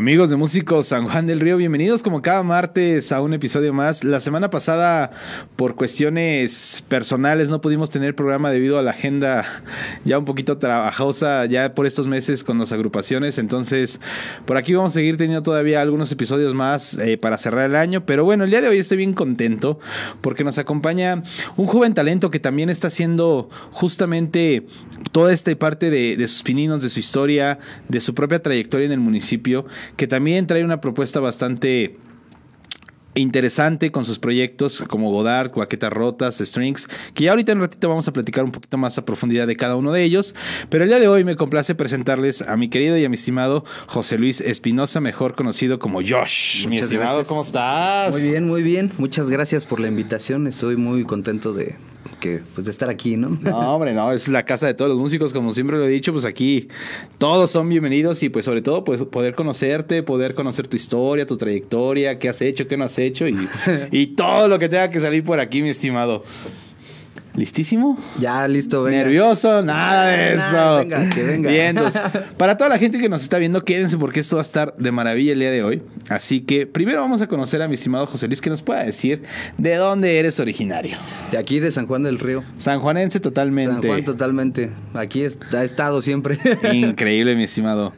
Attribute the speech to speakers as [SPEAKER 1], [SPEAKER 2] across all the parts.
[SPEAKER 1] Amigos de Músicos San Juan del Río, bienvenidos como cada martes a un episodio más. La semana pasada, por cuestiones personales, no pudimos tener programa debido a la agenda ya un poquito trabajosa, ya por estos meses con las agrupaciones. Entonces, por aquí vamos a seguir teniendo todavía algunos episodios más eh, para cerrar el año. Pero bueno, el día de hoy estoy bien contento porque nos acompaña un joven talento que también está haciendo justamente toda esta parte de, de sus pininos, de su historia, de su propia trayectoria en el municipio que también trae una propuesta bastante interesante con sus proyectos como Godard, Cuaquetas Rotas, Strings, que ya ahorita en un ratito vamos a platicar un poquito más a profundidad de cada uno de ellos, pero el día de hoy me complace presentarles a mi querido y a mi estimado José Luis Espinosa, mejor conocido como Josh. mi estimado, ¿cómo estás?
[SPEAKER 2] Muy bien, muy bien. Muchas gracias por la invitación. Estoy muy contento de, que pues de estar aquí, ¿no?
[SPEAKER 1] No, hombre, no, es la casa de todos los músicos, como siempre lo he dicho, pues aquí todos son bienvenidos y pues sobre todo pues poder conocerte, poder conocer tu historia, tu trayectoria, qué has hecho, qué no has hecho y, y todo lo que tenga que salir por aquí, mi estimado. ¿Listísimo?
[SPEAKER 2] Ya, listo,
[SPEAKER 1] venga. ¿Nervioso? Nada de eso.
[SPEAKER 2] venga, que venga.
[SPEAKER 1] Bien, entonces, para toda la gente que nos está viendo, quédense porque esto va a estar de maravilla el día de hoy. Así que primero vamos a conocer a mi estimado José Luis que nos pueda decir de dónde eres originario.
[SPEAKER 2] De aquí, de San Juan del Río.
[SPEAKER 1] Sanjuanense totalmente.
[SPEAKER 2] San Juan totalmente. Aquí ha estado siempre.
[SPEAKER 1] Increíble, mi estimado.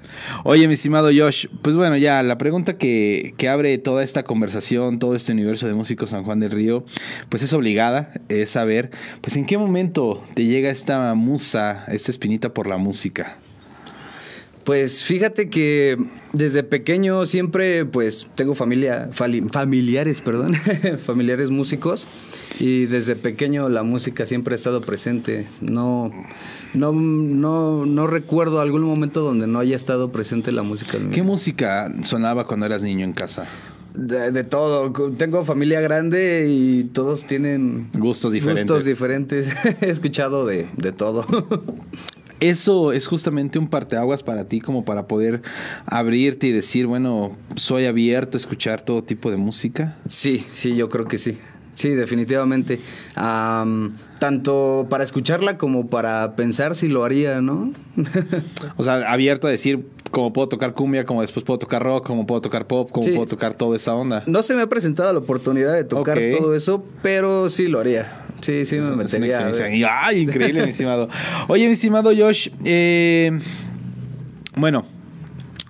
[SPEAKER 1] Oye, mi estimado Josh, pues bueno, ya la pregunta que, que abre toda esta conversación, todo este universo de músicos San Juan del Río, pues es obligada, es saber pues ¿en qué momento te llega esta musa, esta espinita por la música?
[SPEAKER 2] Pues fíjate que desde pequeño siempre pues tengo familia, familiares, perdón, familiares músicos y desde pequeño la música siempre ha estado presente. No, no, no, no recuerdo algún momento donde no haya estado presente la música.
[SPEAKER 1] ¿Qué música sonaba cuando eras niño en casa?
[SPEAKER 2] De, todo. Tengo familia grande y todos tienen
[SPEAKER 1] gustos diferentes.
[SPEAKER 2] Gustos diferentes. He escuchado de, de todo.
[SPEAKER 1] Eso es justamente un parteaguas para ti, como para poder abrirte y decir, bueno, soy abierto a escuchar todo tipo de música.
[SPEAKER 2] Sí, sí, yo creo que sí. Sí, definitivamente. tanto para escucharla como para pensar si lo haría, ¿no?
[SPEAKER 1] o sea, abierto a decir, como puedo tocar cumbia, como después puedo tocar rock, como puedo tocar pop, como puedo tocar toda esa onda.
[SPEAKER 2] No se me ha presentado la oportunidad de tocar todo eso, pero sí lo haría. Sí, sí, me metería.
[SPEAKER 1] Ay, increíble, mi estimado. Oye, mi estimado Josh, eh, bueno,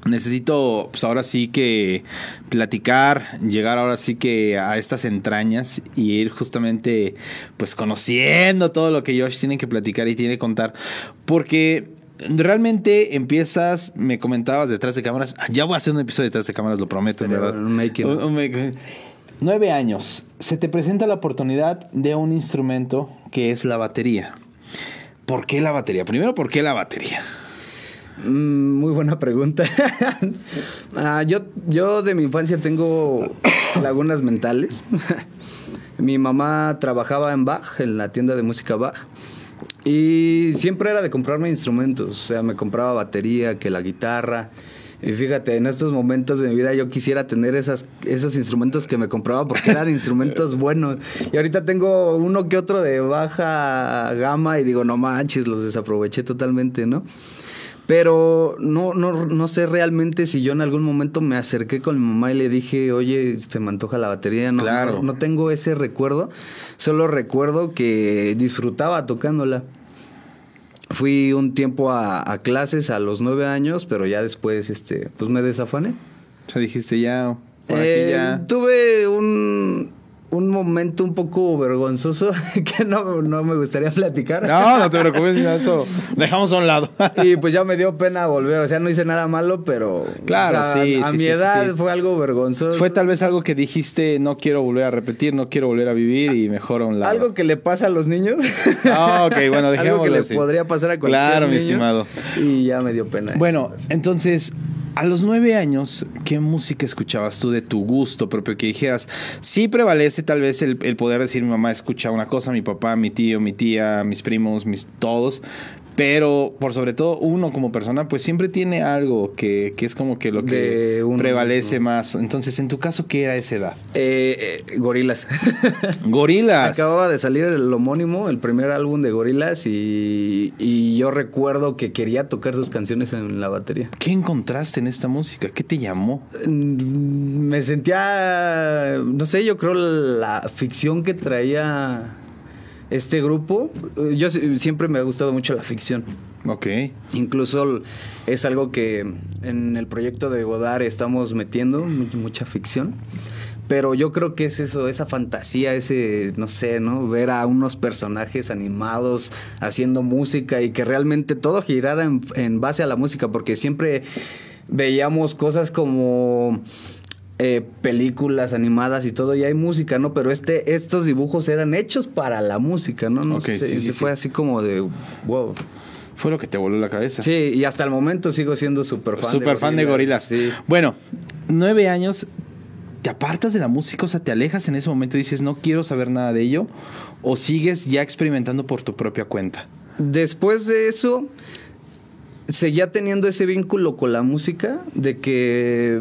[SPEAKER 1] necesito pues ahora sí que platicar, llegar ahora sí que a estas entrañas y ir justamente pues conociendo todo lo que Josh tiene que platicar y tiene que contar, porque realmente empiezas, me comentabas detrás de cámaras, ah, ya voy a hacer un episodio detrás de cámaras, lo prometo, ¿verdad? Nueve años, se te presenta la oportunidad de un instrumento que es la batería. ¿Por qué la batería? Primero, ¿por qué la batería?
[SPEAKER 2] Mm, muy buena pregunta. Ah, yo, yo de mi infancia tengo lagunas mentales. mi mamá trabajaba en Bach, en la tienda de música Bach. Y siempre era de comprarme instrumentos. O sea, me compraba batería, que la guitarra. Y fíjate, en estos momentos de mi vida yo quisiera tener esas, esos instrumentos que me compraba porque eran instrumentos buenos. Y ahorita tengo uno que otro de baja gama y digo, no manches, los desaproveché totalmente, ¿no? Pero no, no, no sé realmente si yo en algún momento me acerqué con mi mamá y le dije, oye, se me antoja la batería. No,
[SPEAKER 1] claro.
[SPEAKER 2] no, tengo ese recuerdo. Solo recuerdo que disfrutaba tocándola. Fui un tiempo a, clases a los nueve años, pero ya después este, pues me desafané.
[SPEAKER 1] O sea, dijiste ya,
[SPEAKER 2] por aquí eh, ya. Tuve un un momento un poco vergonzoso que no, me gustaría platicar.
[SPEAKER 1] No, no te preocupes, eso dejamos a un lado.
[SPEAKER 2] y pues ya me dio pena volver, o sea, no hice nada malo, pero
[SPEAKER 1] claro, sí,
[SPEAKER 2] a mi edad fue algo vergonzoso.
[SPEAKER 1] Fue tal vez algo que dijiste, no quiero volver a repetir, no quiero volver a vivir y mejor a un lado.
[SPEAKER 2] Algo que le pasa a los niños.
[SPEAKER 1] Ah, ok, bueno, dejémoslo
[SPEAKER 2] Algo que le podría pasar a cualquier
[SPEAKER 1] Claro, mi estimado.
[SPEAKER 2] Y ya me dio pena.
[SPEAKER 1] Bueno, entonces a los nueve años, ¿qué música escuchabas tú de tu gusto propio? Que dijeras, sí prevalece tal vez el, poder decir mi mamá escucha una cosa, mi papá, mi tío, mi tía, mis primos, mis todos, Pero por sobre todo uno como persona, pues siempre tiene algo que, que es como que lo que prevalece
[SPEAKER 2] mismo.
[SPEAKER 1] más. Entonces, en tu caso, ¿qué era esa edad?
[SPEAKER 2] Eh, eh, gorilas.
[SPEAKER 1] Gorilas.
[SPEAKER 2] Acababa de salir el homónimo, el primer álbum de Gorilas, y, y yo recuerdo que quería tocar sus canciones en la batería.
[SPEAKER 1] ¿Qué encontraste en esta música? ¿Qué te llamó?
[SPEAKER 2] Mm, Me sentía, no sé, yo creo la ficción que traía este grupo. eh, Yo si- siempre me ha gustado mucho la ficción.
[SPEAKER 1] Ok.
[SPEAKER 2] Incluso es algo que en el proyecto de Godard estamos metiendo, mu- mucha ficción. Pero yo creo que es eso, esa fantasía, ese, no sé, ¿no? Ver a unos personajes animados haciendo música y que realmente todo girara en, en base a la música, porque siempre veíamos cosas como eh, películas animadas y todo, y hay música, ¿no? Pero este, estos dibujos eran hechos para la música, ¿no? no
[SPEAKER 1] Ok,
[SPEAKER 2] sé,
[SPEAKER 1] sí, sí,
[SPEAKER 2] fue
[SPEAKER 1] sí.
[SPEAKER 2] así como de, wow.
[SPEAKER 1] Fue lo que te voló la cabeza.
[SPEAKER 2] Sí, y hasta el momento sigo siendo súper fan.
[SPEAKER 1] Super fan de gorilas.
[SPEAKER 2] Sí.
[SPEAKER 1] Bueno, nueve años. ¿Te apartas de la música? O sea, ¿te alejas en ese momento y dices, no quiero saber nada de ello? ¿O sigues ya experimentando por tu propia cuenta?
[SPEAKER 2] Después de eso, seguía teniendo ese vínculo con la música, de que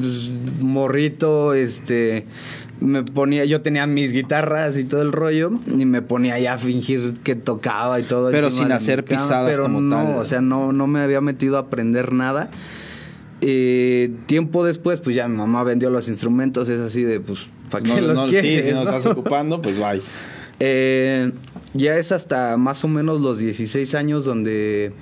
[SPEAKER 2] pues, morrito, este, me ponía, yo tenía mis guitarras y todo el rollo, y me ponía ya a fingir que tocaba y todo.
[SPEAKER 1] Pero sin hacer
[SPEAKER 2] cama,
[SPEAKER 1] pisadas
[SPEAKER 2] pero
[SPEAKER 1] como
[SPEAKER 2] no,
[SPEAKER 1] tal.
[SPEAKER 2] O sea, no, no me había metido a aprender nada. Eh, tiempo después, pues ya mi mamá vendió los instrumentos, es así de, pues, ¿para qué
[SPEAKER 1] No,
[SPEAKER 2] los
[SPEAKER 1] no, sí,
[SPEAKER 2] quieres,
[SPEAKER 1] si nos
[SPEAKER 2] no?
[SPEAKER 1] estás ocupando, pues bye.
[SPEAKER 2] Eh, ya es hasta más o menos los 16 años donde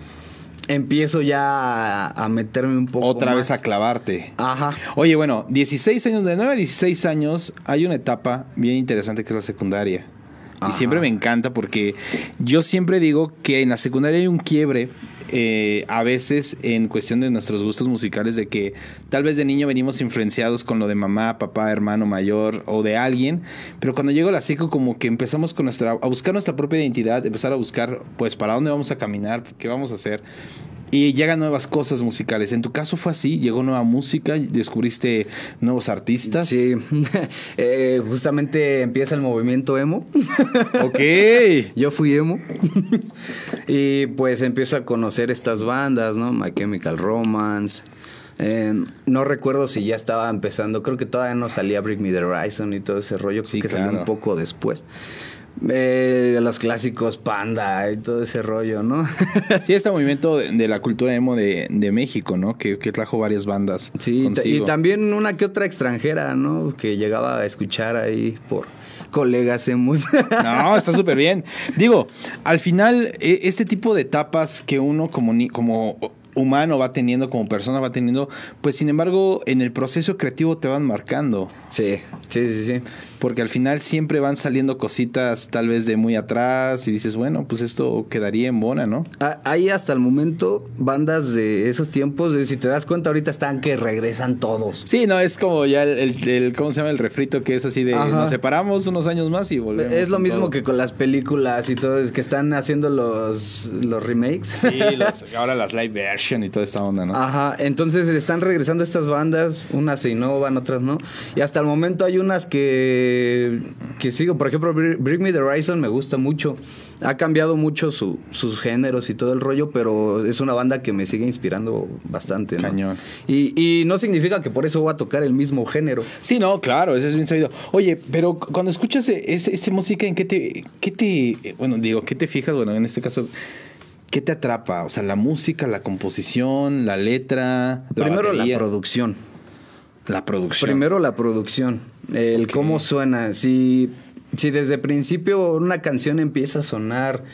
[SPEAKER 2] empiezo ya a, a meterme un poco
[SPEAKER 1] Otra vez a clavarte.
[SPEAKER 2] Ajá.
[SPEAKER 1] Oye, bueno, 16 años, de 9 a 16 años, hay una etapa bien interesante que es la secundaria. Y
[SPEAKER 2] Ajá.
[SPEAKER 1] siempre me encanta porque yo siempre digo que en la secundaria hay un quiebre, eh, a veces en cuestión de nuestros gustos musicales, de que tal vez de niño venimos influenciados con lo de mamá, papá, hermano mayor o de alguien, pero cuando llego a la seco como que empezamos con nuestra, a buscar nuestra propia identidad, empezar a buscar pues para dónde vamos a caminar, qué vamos a hacer. Y llegan nuevas cosas musicales. En tu caso fue así, llegó nueva música, descubriste nuevos artistas.
[SPEAKER 2] Sí, Eh, justamente empieza el movimiento emo.
[SPEAKER 1] Ok.
[SPEAKER 2] Yo fui emo. y pues empiezo a conocer estas bandas, ¿no? My Chemical Romance. Eh, no recuerdo si ya estaba empezando, creo que todavía no salía Bring Me the Horizon y todo ese rollo, creo
[SPEAKER 1] Sí,
[SPEAKER 2] que salió un poco después. Eh, los clásicos Panda y todo ese rollo, ¿no?
[SPEAKER 1] Sí, este movimiento de, de la cultura emo de, de México, ¿no? Que, que trajo varias bandas.
[SPEAKER 2] Sí, y también una que otra extranjera, ¿no? Que llegaba a escuchar ahí por colegas emos.
[SPEAKER 1] No, está súper bien. Digo, al final, e- este tipo de etapas que uno como, como humano va teniendo, como persona va teniendo, pues sin embargo, en el proceso creativo te van marcando.
[SPEAKER 2] sí, sí, sí, sí.
[SPEAKER 1] Porque al final siempre van saliendo cositas tal vez de muy atrás y dices, bueno, pues esto quedaría en bona, ¿no?
[SPEAKER 2] Ah, Hay hasta el momento bandas de esos tiempos, si te das cuenta ahorita están que regresan todos.
[SPEAKER 1] Sí, no, es como ya el, el- el- ¿cómo se llama? El refrito que es así de
[SPEAKER 2] Ajá.
[SPEAKER 1] nos separamos unos años más y volvemos.
[SPEAKER 2] Es lo mismo
[SPEAKER 1] todo.
[SPEAKER 2] que con las películas y todo, es que están haciendo los, los remakes.
[SPEAKER 1] Sí, los- ahora las live y toda esta onda, ¿no?
[SPEAKER 2] Ajá, entonces están regresando estas bandas, unas se innovan, otras no. Y hasta el momento hay unas que, que sigo. Por ejemplo, Br- Bring Me the Horizon me gusta mucho. Ha cambiado mucho su- sus géneros y todo el rollo, pero es una banda que me sigue inspirando bastante. ¿no?
[SPEAKER 1] Cañón.
[SPEAKER 2] Y, y no significa que por eso voy a tocar el mismo género.
[SPEAKER 1] Sí, no, claro, eso es bien sabido. Oye, pero cu- cuando escuchas esta este música, ¿en qué te, qué te, bueno, digo, qué te fijas? Bueno, en este caso, ¿qué te atrapa? O sea, la música, la composición, la letra, la
[SPEAKER 2] Primero
[SPEAKER 1] batería,
[SPEAKER 2] la producción.
[SPEAKER 1] la producción.
[SPEAKER 2] Primero la producción, el cómo suena. Si, si desde el principio una canción empieza a sonar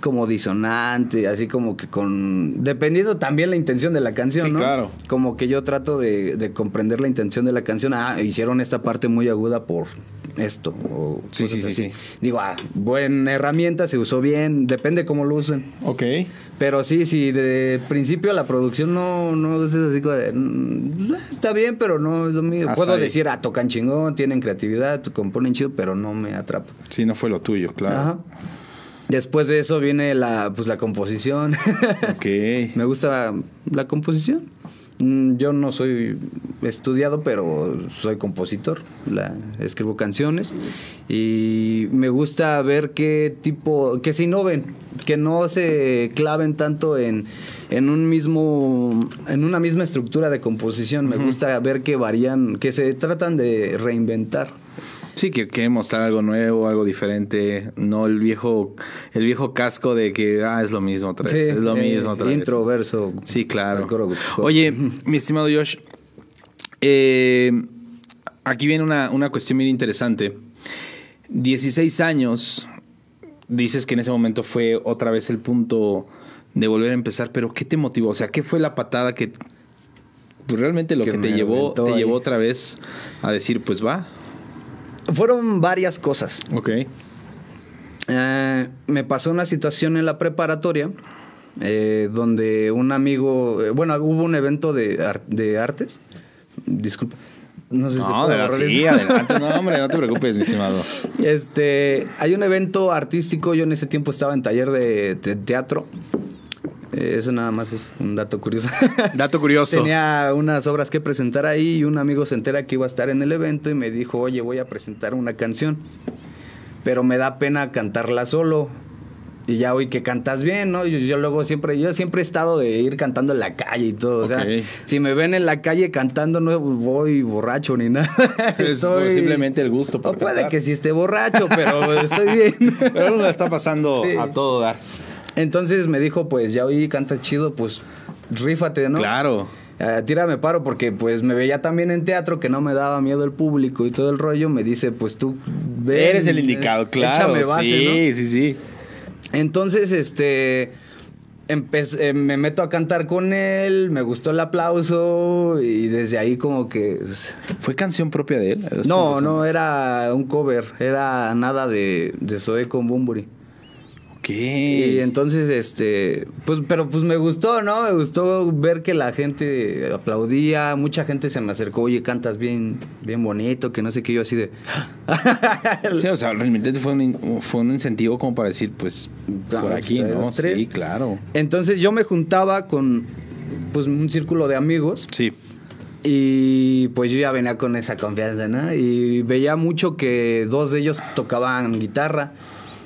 [SPEAKER 2] como disonante, así como que con... Dependiendo también la intención de la canción,
[SPEAKER 1] Sí,
[SPEAKER 2] ¿no?
[SPEAKER 1] claro.
[SPEAKER 2] Como que yo trato de, de comprender la intención de la canción. Ah, hicieron esta parte muy aguda por esto. O
[SPEAKER 1] Sí,
[SPEAKER 2] cosas
[SPEAKER 1] sí, sí,
[SPEAKER 2] así.
[SPEAKER 1] sí.
[SPEAKER 2] Digo, ah, buena herramienta, se usó bien, depende cómo lo usen.
[SPEAKER 1] Ok.
[SPEAKER 2] Pero sí, sí, de principio la producción no, no es así como de, mm, está bien, pero no es lo mío.
[SPEAKER 1] Hasta
[SPEAKER 2] Puedo
[SPEAKER 1] ahí.
[SPEAKER 2] decir, ah, tocan chingón, tienen creatividad, componen chido, pero no me atrapa.
[SPEAKER 1] Sí, no fue lo tuyo, claro.
[SPEAKER 2] Ajá. Después de eso viene la, pues, la composición.
[SPEAKER 1] Ok.
[SPEAKER 2] me gusta la composición. Mm, Yo no soy estudiado, pero soy compositor. La, escribo canciones y me gusta ver qué tipo, que se innoven, que no se claven tanto en, en un mismo, en una misma estructura de composición. Me gusta ver que varían, que se tratan de reinventar.
[SPEAKER 1] Sí, que quiere mostrar algo nuevo, algo diferente, no el viejo, el viejo casco de que ah, es lo mismo otra vez,
[SPEAKER 2] Sí,
[SPEAKER 1] es lo
[SPEAKER 2] eh,
[SPEAKER 1] mismo otra vez.
[SPEAKER 2] intro, verso.
[SPEAKER 1] Sí, claro. Oye, mi estimado Josh, eh, aquí viene una, una cuestión bien interesante. 16 años, dices que en ese momento fue otra vez el punto de volver a empezar, pero ¿qué te motivó? O sea, ¿qué fue la patada que realmente lo
[SPEAKER 2] Que
[SPEAKER 1] que, te llevó, te
[SPEAKER 2] ahí.
[SPEAKER 1] llevó otra vez a decir, pues va?
[SPEAKER 2] Fueron varias cosas.
[SPEAKER 1] Ok.
[SPEAKER 2] Eh, me pasó una situación en la preparatoria eh, donde un amigo, eh, bueno, hubo un evento de, ar- de artes. Disculpa. No sé si
[SPEAKER 1] No, de la- sí, adelante. No, hombre, no te preocupes, mi estimado.
[SPEAKER 2] Este, hay un evento artístico. Yo en ese tiempo estaba en taller de, de teatro. Eh, eso nada más es un dato curioso.
[SPEAKER 1] Dato curioso.
[SPEAKER 2] Tenía unas obras que presentar ahí y un amigo se entera que iba a estar en el evento y me dijo, oye, voy a presentar una canción, pero me da pena cantarla solo. Y ya oí que cantas bien, ¿no? Yo, yo luego siempre, yo siempre he estado de ir cantando en la calle y todo. O sea, si me ven en la calle cantando, no voy borracho ni nada.
[SPEAKER 1] Es
[SPEAKER 2] Estoy-
[SPEAKER 1] simplemente el gusto por
[SPEAKER 2] O puede
[SPEAKER 1] cantar.
[SPEAKER 2] que sí esté borracho, pero estoy bien.
[SPEAKER 1] Pero uno la está pasando
[SPEAKER 2] Sí.
[SPEAKER 1] a todo dar.
[SPEAKER 2] Entonces me dijo, pues ya oí, canta chido, pues rífate, ¿no?
[SPEAKER 1] Claro.
[SPEAKER 2] Eh, tírame paro porque pues me veía también en teatro que no me daba miedo el público y todo el rollo. Me dice, pues tú ven,
[SPEAKER 1] Eres el indicado,
[SPEAKER 2] eh,
[SPEAKER 1] claro.
[SPEAKER 2] échame base,
[SPEAKER 1] sí,
[SPEAKER 2] ¿no?
[SPEAKER 1] sí, sí.
[SPEAKER 2] Entonces, este, eh, me meto a cantar con él, me gustó el aplauso y desde ahí como que... pues,
[SPEAKER 1] ¿Fue canción propia de él?
[SPEAKER 2] no, no, era un cover, era nada de, de Zoe con Bumburi. Y entonces, este, pues, pero pues me gustó, ¿no? Me gustó ver que la gente aplaudía, mucha gente se me acercó, oye, cantas bien, bien bonito, que no sé qué, yo así de...
[SPEAKER 1] Sí, o sea, realmente fue un, fue un incentivo como para decir, pues, por
[SPEAKER 2] Ah,
[SPEAKER 1] aquí,
[SPEAKER 2] pues,
[SPEAKER 1] ¿no?
[SPEAKER 2] los tres.
[SPEAKER 1] Sí, claro.
[SPEAKER 2] Entonces yo me juntaba con, pues, un círculo de amigos
[SPEAKER 1] Sí.
[SPEAKER 2] y pues yo ya venía con esa confianza, ¿no? Y veía mucho que dos de ellos tocaban guitarra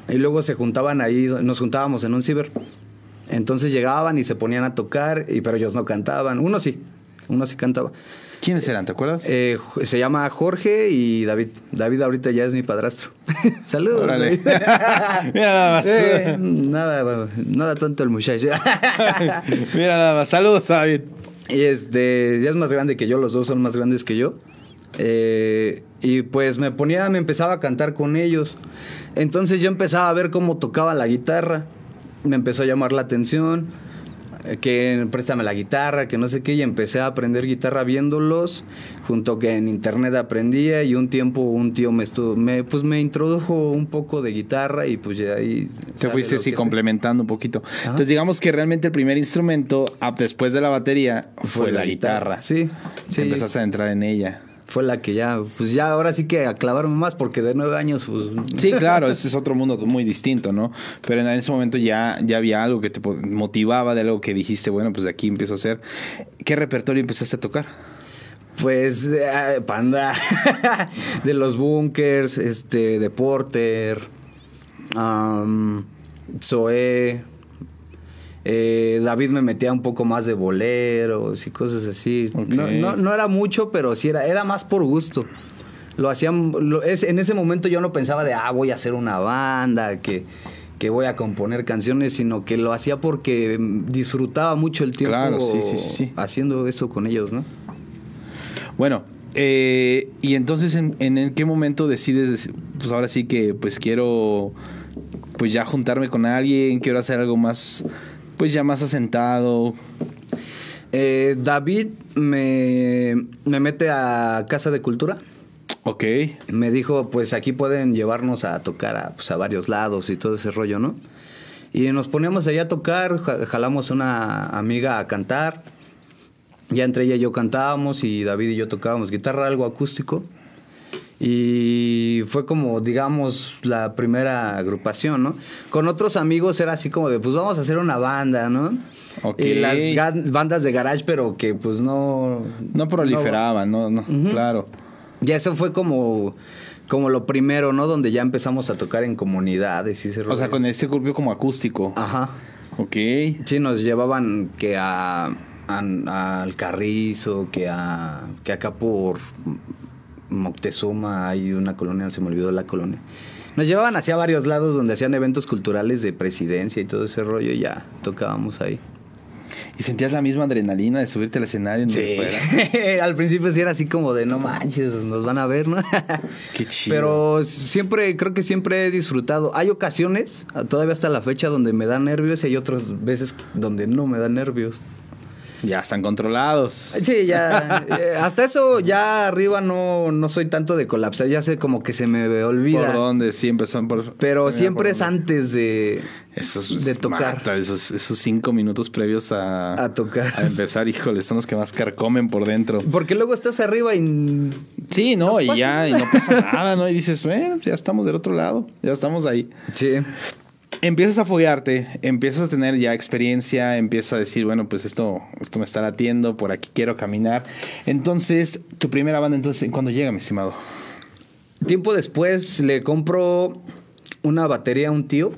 [SPEAKER 2] y luego se juntaban ahí, nos juntábamos en un ciber. Entonces llegaban y se ponían a tocar, y, pero ellos no cantaban. Uno sí, uno sí cantaba.
[SPEAKER 1] ¿Quiénes eran? ¿Te acuerdas?
[SPEAKER 2] Eh, Ju- se llama Jorge y David. David ahorita ya es mi padrastro. Saludos. David.
[SPEAKER 1] Mira nada más.
[SPEAKER 2] Eh, nada, nada tonto el muchacho.
[SPEAKER 1] Mira nada más. Saludos, David.
[SPEAKER 2] y este, ya es más grande que yo, los dos son más grandes que yo. Eh, y pues me ponía, me empezaba a cantar con ellos. Entonces yo empezaba a ver cómo tocaba la guitarra. Me empezó a llamar la atención. eh, Que préstame la guitarra, que no sé qué, y empecé a aprender guitarra viéndolos, junto que en internet aprendía, y un tiempo un tío me estuvo, me, pues me introdujo un poco de guitarra, y pues ya ahí...
[SPEAKER 1] Te fuiste así complementando un poquito. Entonces, digamos que realmente el primer instrumento, ah, después de la batería, fue, la guitarra.
[SPEAKER 2] Sí, sí.
[SPEAKER 1] Empezaste a entrar en ella.
[SPEAKER 2] Fue la que ya, pues ya ahora sí que a clavarme más porque de nueve años, pues...
[SPEAKER 1] Sí, claro, ese es otro mundo muy distinto, ¿no? Pero en ese momento ya, ya había algo que te motivaba de algo que dijiste, bueno, pues de aquí empiezo a hacer. ¿Qué repertorio empezaste a tocar?
[SPEAKER 2] Pues eh, Panda, de los bunkers, este, de Porter, Zoé, eh, David me metía un poco más de boleros y cosas así. No, no, no era mucho, pero sí era, era más por gusto. Lo hacían, lo- es, en ese momento yo no pensaba de, ah, voy a hacer una banda, que, que voy a componer canciones, sino que lo hacía porque mm, disfrutaba mucho el tiempo
[SPEAKER 1] Claro, sí, sí, sí,
[SPEAKER 2] haciendo eso con ellos, ¿no?
[SPEAKER 1] Bueno, eh, y entonces ¿en, en, qué momento decides, dec- pues ahora sí que pues quiero pues ya juntarme con alguien, quiero hacer algo más, pues ya más asentado.
[SPEAKER 2] Eh, David me, me mete a Casa de Cultura.
[SPEAKER 1] Ok.
[SPEAKER 2] Me dijo, pues aquí pueden llevarnos a tocar a, pues, a varios lados y todo ese rollo, ¿no? Y nos poníamos allá a tocar, ja- jalamos una amiga a cantar. Ya entre ella y yo cantábamos y David y yo tocábamos guitarra, algo acústico. Y fue como, digamos, la primera agrupación, ¿no? Con otros amigos era así como de, pues vamos a hacer una banda, ¿no?
[SPEAKER 1] Ok.
[SPEAKER 2] Y las bandas de garage, pero que pues no...
[SPEAKER 1] No proliferaban, no, no, claro.
[SPEAKER 2] Ya eso fue como, como lo primero, ¿no? Donde ya empezamos a tocar en comunidades y ese
[SPEAKER 1] O sea, con este grupo como acústico.
[SPEAKER 2] Ajá.
[SPEAKER 1] Ok.
[SPEAKER 2] Sí, nos llevaban que a- al Carrizo, que a que acá por Moctezuma hay una colonia, se me olvidó la colonia. Nos llevaban hacia varios lados donde hacían eventos culturales de presidencia y todo ese rollo y ya tocábamos ahí.
[SPEAKER 1] ¿Y sentías la misma adrenalina de subirte al escenario? fuera?
[SPEAKER 2] Al principio sí era así como de no manches, nos van a ver, ¿no?
[SPEAKER 1] Qué chido.
[SPEAKER 2] Pero siempre, creo que siempre he disfrutado. Hay ocasiones, todavía hasta la fecha, donde me dan nervios y hay otras veces donde no me dan nervios.
[SPEAKER 1] Ya están controlados.
[SPEAKER 2] Sí, ya. eh, hasta eso, ya arriba no, no soy tanto de colapsar. Ya sé como que se me olvida.
[SPEAKER 1] ¿Por dónde? Siempre son por...
[SPEAKER 2] Pero siempre
[SPEAKER 1] por
[SPEAKER 2] es
[SPEAKER 1] dónde.
[SPEAKER 2] antes de,
[SPEAKER 1] Esos,
[SPEAKER 2] de tocar.
[SPEAKER 1] mata, esos, esos cinco minutos previos a,
[SPEAKER 2] a tocar.
[SPEAKER 1] a empezar, híjole, son los que más carcomen por dentro.
[SPEAKER 2] Porque luego estás arriba y.
[SPEAKER 1] Sí, no, y ya, y no pasa nada, ¿no? Y dices, bueno, ya estamos del otro lado, ya estamos ahí.
[SPEAKER 2] Sí.
[SPEAKER 1] Empiezas a foguearte, empiezas a tener ya experiencia, empiezas a decir, bueno, pues esto, esto me está latiendo, por aquí quiero caminar. Entonces, tu primera banda, entonces, ¿cuándo llega, mi estimado?
[SPEAKER 2] Tiempo después le compro una batería a un tío.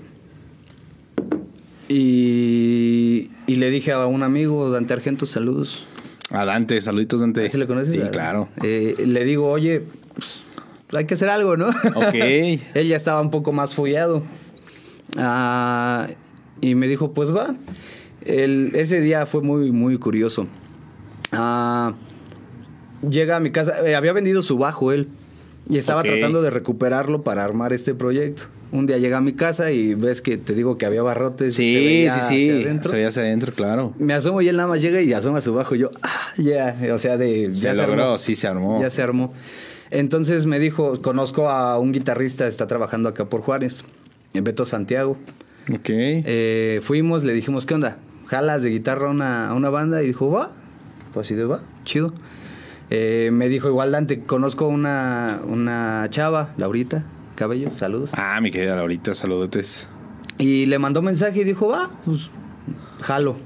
[SPEAKER 2] Y, y le dije a un amigo, Dante Argento, saludos.
[SPEAKER 1] A Dante, saluditos, Dante.
[SPEAKER 2] ¿Sí le conoces?
[SPEAKER 1] Sí, claro.
[SPEAKER 2] Eh, le digo, oye, pues, hay que hacer algo, ¿no?
[SPEAKER 1] Ok.
[SPEAKER 2] Él ya estaba un poco más follado. Ah, y me dijo, pues va. El- ese día fue muy, muy curioso. Ah, llega a mi casa, eh, había vendido su bajo él. Y estaba tratando de recuperarlo para armar este proyecto. Un día llega a mi casa y ves que te digo que había barrotes. y se
[SPEAKER 1] Sí,
[SPEAKER 2] veía
[SPEAKER 1] sí,
[SPEAKER 2] hacia
[SPEAKER 1] sí.
[SPEAKER 2] adentro.
[SPEAKER 1] Se veía hacia adentro, claro.
[SPEAKER 2] Me asomo y él nada más llega y asoma su bajo. Y yo, ah, ya, o sea, de.
[SPEAKER 1] Se
[SPEAKER 2] ya
[SPEAKER 1] logró,
[SPEAKER 2] armó.
[SPEAKER 1] sí se armó.
[SPEAKER 2] Ya se armó. Entonces me dijo, conozco a un guitarrista, está trabajando acá por Juárez, en Beto Santiago.
[SPEAKER 1] Ok.
[SPEAKER 2] Eh, fuimos, le dijimos, ¿qué onda? ¿Jalas de guitarra a una, a una banda? Y dijo, va. Pues así de va, chido. Eh, me dijo, igual Dante, conozco una, una chava, Laurita Cabello, saludos.
[SPEAKER 1] Ah, mi querida Laurita, saludotes.
[SPEAKER 2] Y le mandó mensaje y dijo, va, pues jalo.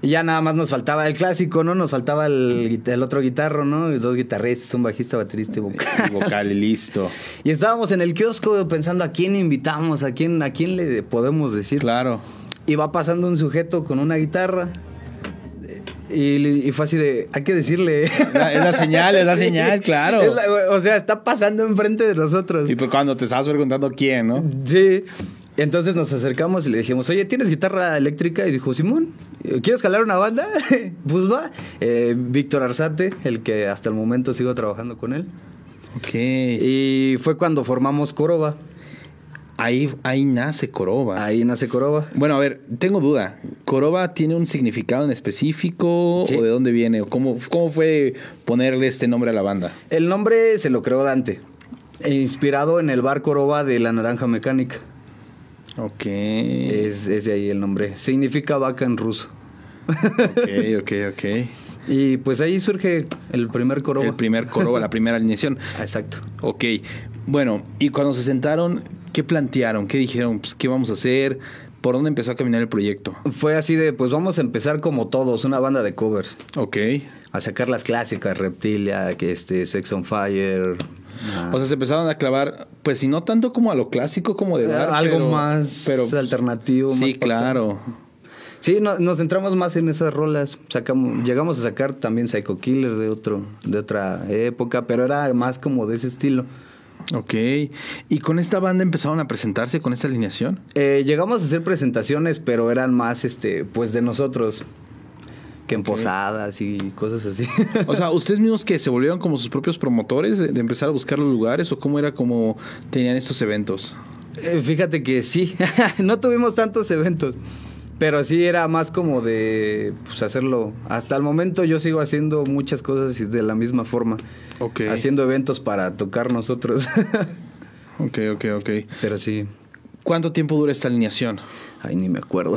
[SPEAKER 2] Y ya nada más nos faltaba el clásico, ¿no? Nos faltaba el, el otro guitarro, ¿no? Y dos guitarristas, un bajista, baterista y vocal.
[SPEAKER 1] Vocal y listo.
[SPEAKER 2] Y estábamos en el kiosco pensando a quién invitamos, a quién, a quién le podemos decir.
[SPEAKER 1] Claro.
[SPEAKER 2] Y va pasando un sujeto con una guitarra. Y, le- y fue así de, hay que decirle.
[SPEAKER 1] Es la- señal, es la señal, claro.
[SPEAKER 2] La- o sea, está pasando enfrente de nosotros.
[SPEAKER 1] Y pues cuando te estabas preguntando quién, ¿no?
[SPEAKER 2] Sí. Entonces nos acercamos y le dijimos, oye, ¿tienes guitarra eléctrica? Y dijo, Simón, ¿quieres jalar una banda? pues va. Eh, Víctor Arzate, el que hasta el momento sigo trabajando con él.
[SPEAKER 1] Ok.
[SPEAKER 2] Y fue cuando formamos Coroba.
[SPEAKER 1] Ahí, ahí nace Coroba.
[SPEAKER 2] Ahí nace Coroba.
[SPEAKER 1] Bueno, a ver, tengo duda. ¿Coroba tiene un significado en específico
[SPEAKER 2] Sí.
[SPEAKER 1] o de dónde viene? ¿O cómo, cómo fue ponerle este nombre a la banda?
[SPEAKER 2] El nombre se lo creó Dante, inspirado en el bar Coroba de la Naranja Mecánica.
[SPEAKER 1] Ok.
[SPEAKER 2] Es, es de ahí el nombre. Significa vaca en ruso.
[SPEAKER 1] Ok, ok, ok.
[SPEAKER 2] Y pues ahí surge el primer Coroba.
[SPEAKER 1] El primer Coroba, la primera alineación.
[SPEAKER 2] Exacto.
[SPEAKER 1] Ok. Bueno, y cuando se sentaron, ¿qué plantearon? ¿Qué dijeron? Pues, ¿qué vamos a hacer? ¿Por dónde empezó a caminar el proyecto?
[SPEAKER 2] Fue así de, pues vamos a empezar como todos, una banda de covers.
[SPEAKER 1] Ok.
[SPEAKER 2] A sacar las clásicas, Reptilia, que este, Sex on Fire. Ah,
[SPEAKER 1] O sea, se empezaron a clavar, pues, si no tanto como a lo clásico como de bar.
[SPEAKER 2] algo
[SPEAKER 1] pero-
[SPEAKER 2] más
[SPEAKER 1] pero,
[SPEAKER 2] alternativo.
[SPEAKER 1] Sí,
[SPEAKER 2] más
[SPEAKER 1] claro.
[SPEAKER 2] Sí, no- nos centramos más en esas rolas. Sacamos, llegamos a sacar también Psycho Killer de otro, de otra época, pero era más como de ese estilo.
[SPEAKER 1] Ok. ¿Y con esta banda empezaron a presentarse con esta alineación?
[SPEAKER 2] Eh, llegamos a hacer presentaciones, pero eran más este, pues de nosotros. Que en posadas y cosas así.
[SPEAKER 1] O sea, ¿ustedes mismos que se volvieron como sus propios promotores de, de empezar a buscar los lugares o cómo era como tenían estos eventos?
[SPEAKER 2] Eh, Fíjate que sí, no tuvimos tantos eventos, pero sí era más como de pues, hacerlo. Hasta el momento yo sigo haciendo muchas cosas de la misma forma,
[SPEAKER 1] Ok.
[SPEAKER 2] haciendo eventos para tocar nosotros,
[SPEAKER 1] Ok, ok, ok.
[SPEAKER 2] pero sí.
[SPEAKER 1] ¿Cuánto tiempo dura esta alineación?
[SPEAKER 2] Ay, ni me acuerdo.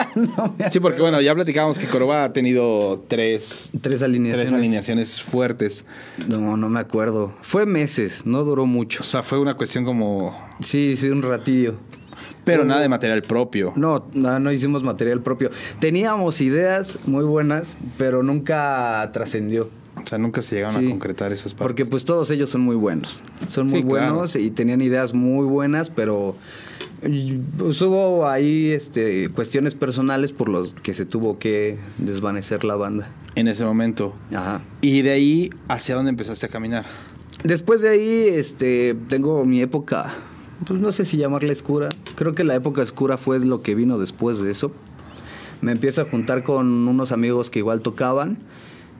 [SPEAKER 1] sí, porque bueno, ya platicábamos que Coroba ha tenido tres,
[SPEAKER 2] tres alineaciones.
[SPEAKER 1] Tres alineaciones fuertes.
[SPEAKER 2] No, no me acuerdo. Fue meses, no duró mucho.
[SPEAKER 1] O sea, fue una cuestión como...
[SPEAKER 2] Sí, sí, un ratillo.
[SPEAKER 1] Pero nada de material propio.
[SPEAKER 2] No, no, no hicimos material propio. Teníamos ideas muy buenas, pero nunca trascendió.
[SPEAKER 1] O sea, nunca se llegaron a concretar esos
[SPEAKER 2] partes. Porque pues todos ellos son muy buenos. Son muy buenos y tenían ideas muy buenas, pero hubo ahí este, cuestiones personales por los que se tuvo que desvanecer la banda.
[SPEAKER 1] En ese momento.
[SPEAKER 2] Ajá.
[SPEAKER 1] ¿Y de ahí hacia dónde empezaste a caminar?
[SPEAKER 2] Después de ahí, este, tengo mi época, pues no sé si llamarla oscura. Creo que la época oscura fue lo que vino después de eso. Me empiezo a juntar con unos amigos que igual tocaban.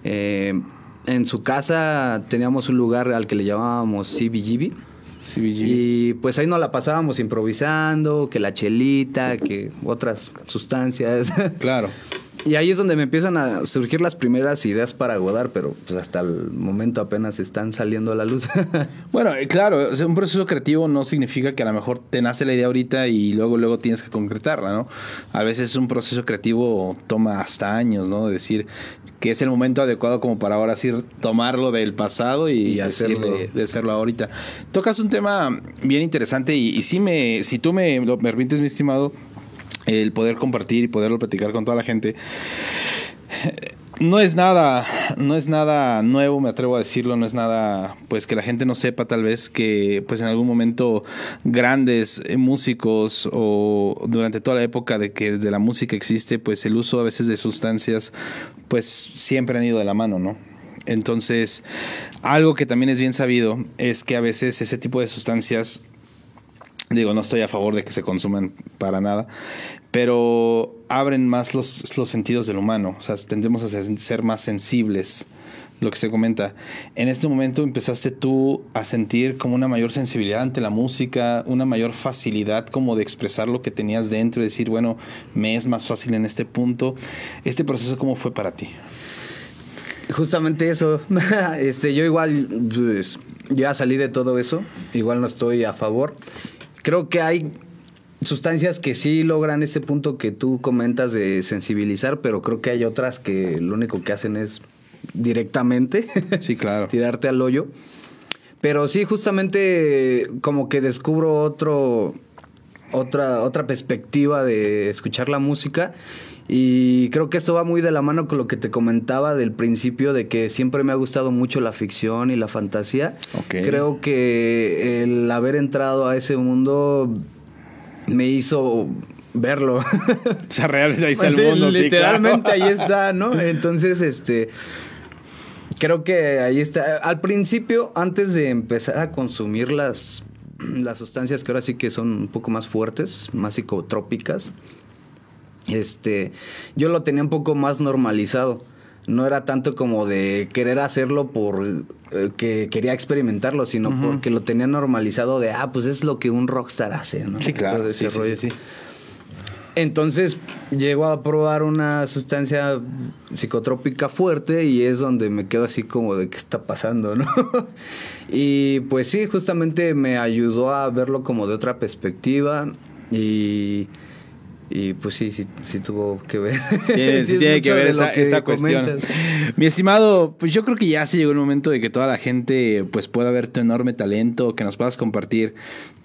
[SPEAKER 2] Eh, en su casa teníamos un lugar al que le llamábamos CBGB. Y pues ahí nos la pasábamos improvisando, que la chelita, que otras sustancias.
[SPEAKER 1] Claro.
[SPEAKER 2] Y ahí es donde me empiezan a surgir las primeras ideas para Godard, pero pues hasta el momento apenas están saliendo a la luz.
[SPEAKER 1] bueno, eh, claro, un proceso creativo no significa que a lo mejor te nace la idea ahorita y luego luego tienes que concretarla, ¿no? A veces un proceso creativo toma hasta años, ¿no? Decir que es el momento adecuado como para ahora sí tomarlo del pasado y, hacerlo. De, hacerlo ahorita. Tocas un tema bien interesante y, y sí me, si tú me lo permites, mi estimado, el poder compartir y poderlo platicar con toda la gente. No es nada, no es nada nuevo, me atrevo a decirlo, no es nada, pues que la gente no sepa tal vez que, pues en algún momento grandes músicos o durante toda la época de que desde la música existe, pues el uso a veces de sustancias, pues siempre han ido de la mano, ¿no? Entonces, algo que también es bien sabido es que a veces ese tipo de sustancias Digo, no estoy a favor de que se consuman para nada, pero abren más los, los sentidos del humano. O sea, tendemos a ser más sensibles, lo que se comenta. En este momento empezaste tú a sentir como una mayor sensibilidad ante la música, una mayor facilidad como de expresar lo que tenías dentro decir, bueno, me es más fácil en este punto. ¿Este proceso cómo fue para ti?
[SPEAKER 2] Justamente eso. este, yo igual, pues, ya salí de todo eso. Igual no estoy a favor creo que hay sustancias que sí logran ese punto que tú comentas de sensibilizar, pero creo que hay otras que lo único que hacen es directamente
[SPEAKER 1] sí, claro.
[SPEAKER 2] tirarte al hoyo. Pero sí, justamente como que descubro otro, otra, otra perspectiva de escuchar la música. Y creo que esto va muy de la mano con lo que te comentaba del principio de que siempre me ha gustado mucho la ficción y la fantasía. Creo que el haber entrado a ese mundo me hizo verlo.
[SPEAKER 1] O sea, realmente ahí está el mundo.
[SPEAKER 2] Literalmente ahí está, ¿no? Entonces, este... Creo que ahí está. Al principio, antes de empezar a consumir las, las sustancias que ahora sí que son un poco más fuertes, más psicotrópicas, este, yo lo tenía un poco más normalizado. No era tanto como de querer hacerlo por eh, que quería experimentarlo, sino porque lo tenía normalizado de, ah, pues es lo que un rockstar hace, ¿no?
[SPEAKER 1] Sí, claro. Sí, sí, sí,
[SPEAKER 2] Entonces llego a probar una sustancia psicotrópica fuerte y es donde me quedo así como de qué está pasando, ¿no? y pues sí, justamente me ayudó a verlo como de otra perspectiva y y pues sí, sí, sí tuvo que ver.
[SPEAKER 1] Sí, tiene que ver esta, cuestión. Mi estimado, pues yo creo que ya se llegó el momento de que toda la gente pues pueda ver tu enorme talento, que nos puedas compartir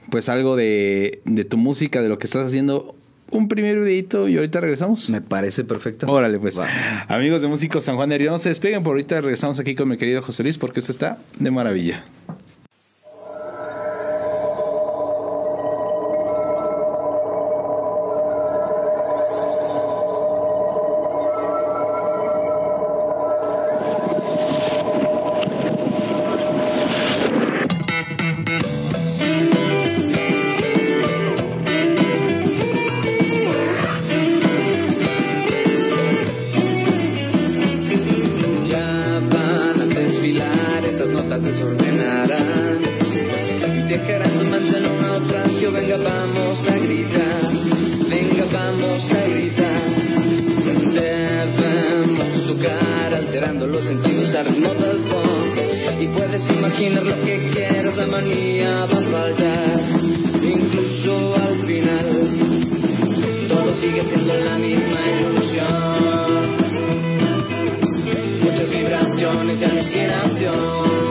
[SPEAKER 1] pues algo de, de tu música, de lo que estás haciendo. Un primer videito y ahorita regresamos.
[SPEAKER 2] Me parece perfecto.
[SPEAKER 1] Órale, pues. Amigos de Músicos San Juan de Río, no se despeguen, por ahorita regresamos aquí con mi querido José Luis porque esto está de maravilla.
[SPEAKER 3] Vibraciones y alucinación. Materialización.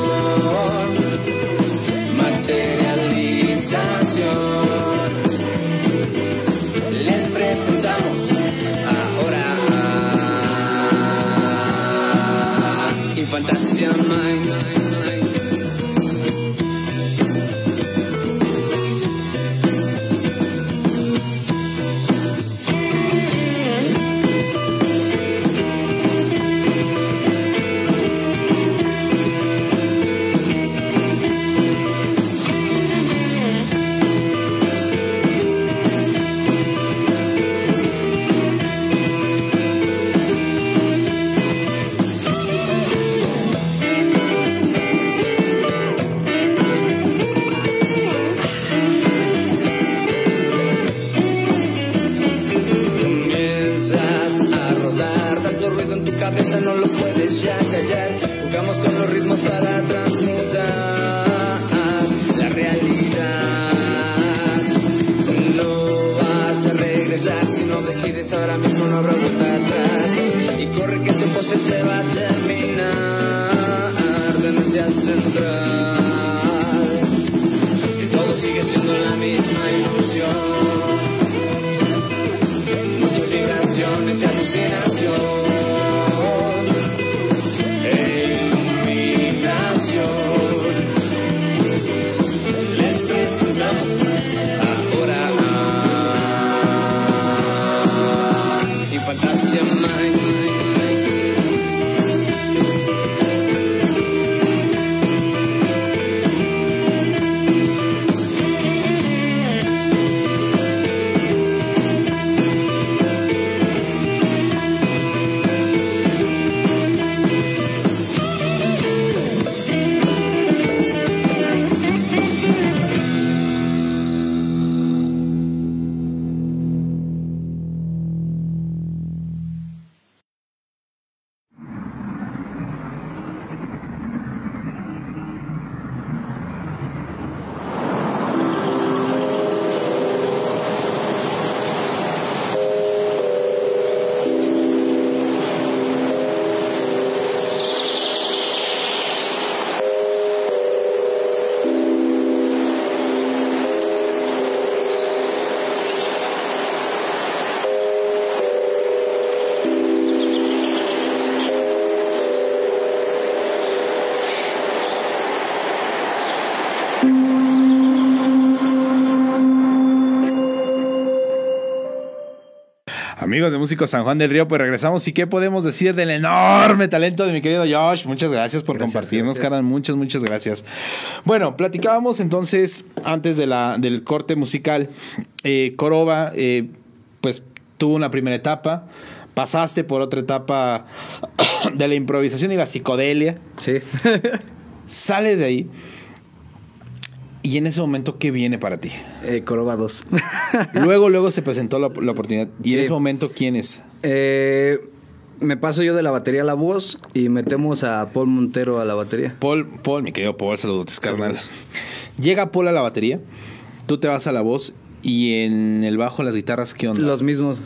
[SPEAKER 1] Amigos de Músicos San Juan del Río, pues regresamos. ¿Y qué podemos decir del enorme talento de mi querido Josh? Muchas gracias por
[SPEAKER 2] Gracias,
[SPEAKER 1] compartirnos, carnal. Muchas, muchas gracias. Bueno, platicábamos entonces, antes de la, del corte musical, eh, Coroba, eh, pues tuvo una primera etapa. Pasaste por otra etapa de la improvisación y la psicodelia.
[SPEAKER 2] Sí.
[SPEAKER 1] Sales de ahí. Y en ese momento, ¿qué viene para ti?
[SPEAKER 2] eh, Coroba 2.
[SPEAKER 1] Luego, luego se presentó la, la oportunidad. ¿Y en ese momento quién es?
[SPEAKER 2] Eh, me paso yo de la batería a la voz y metemos a Paul Montero a la batería.
[SPEAKER 1] Paul, Paul, mi querido Paul, saludos, carnal. Llega Paul a la batería, tú te vas a la voz y en el bajo, las guitarras, ¿qué onda?
[SPEAKER 2] Los mismos.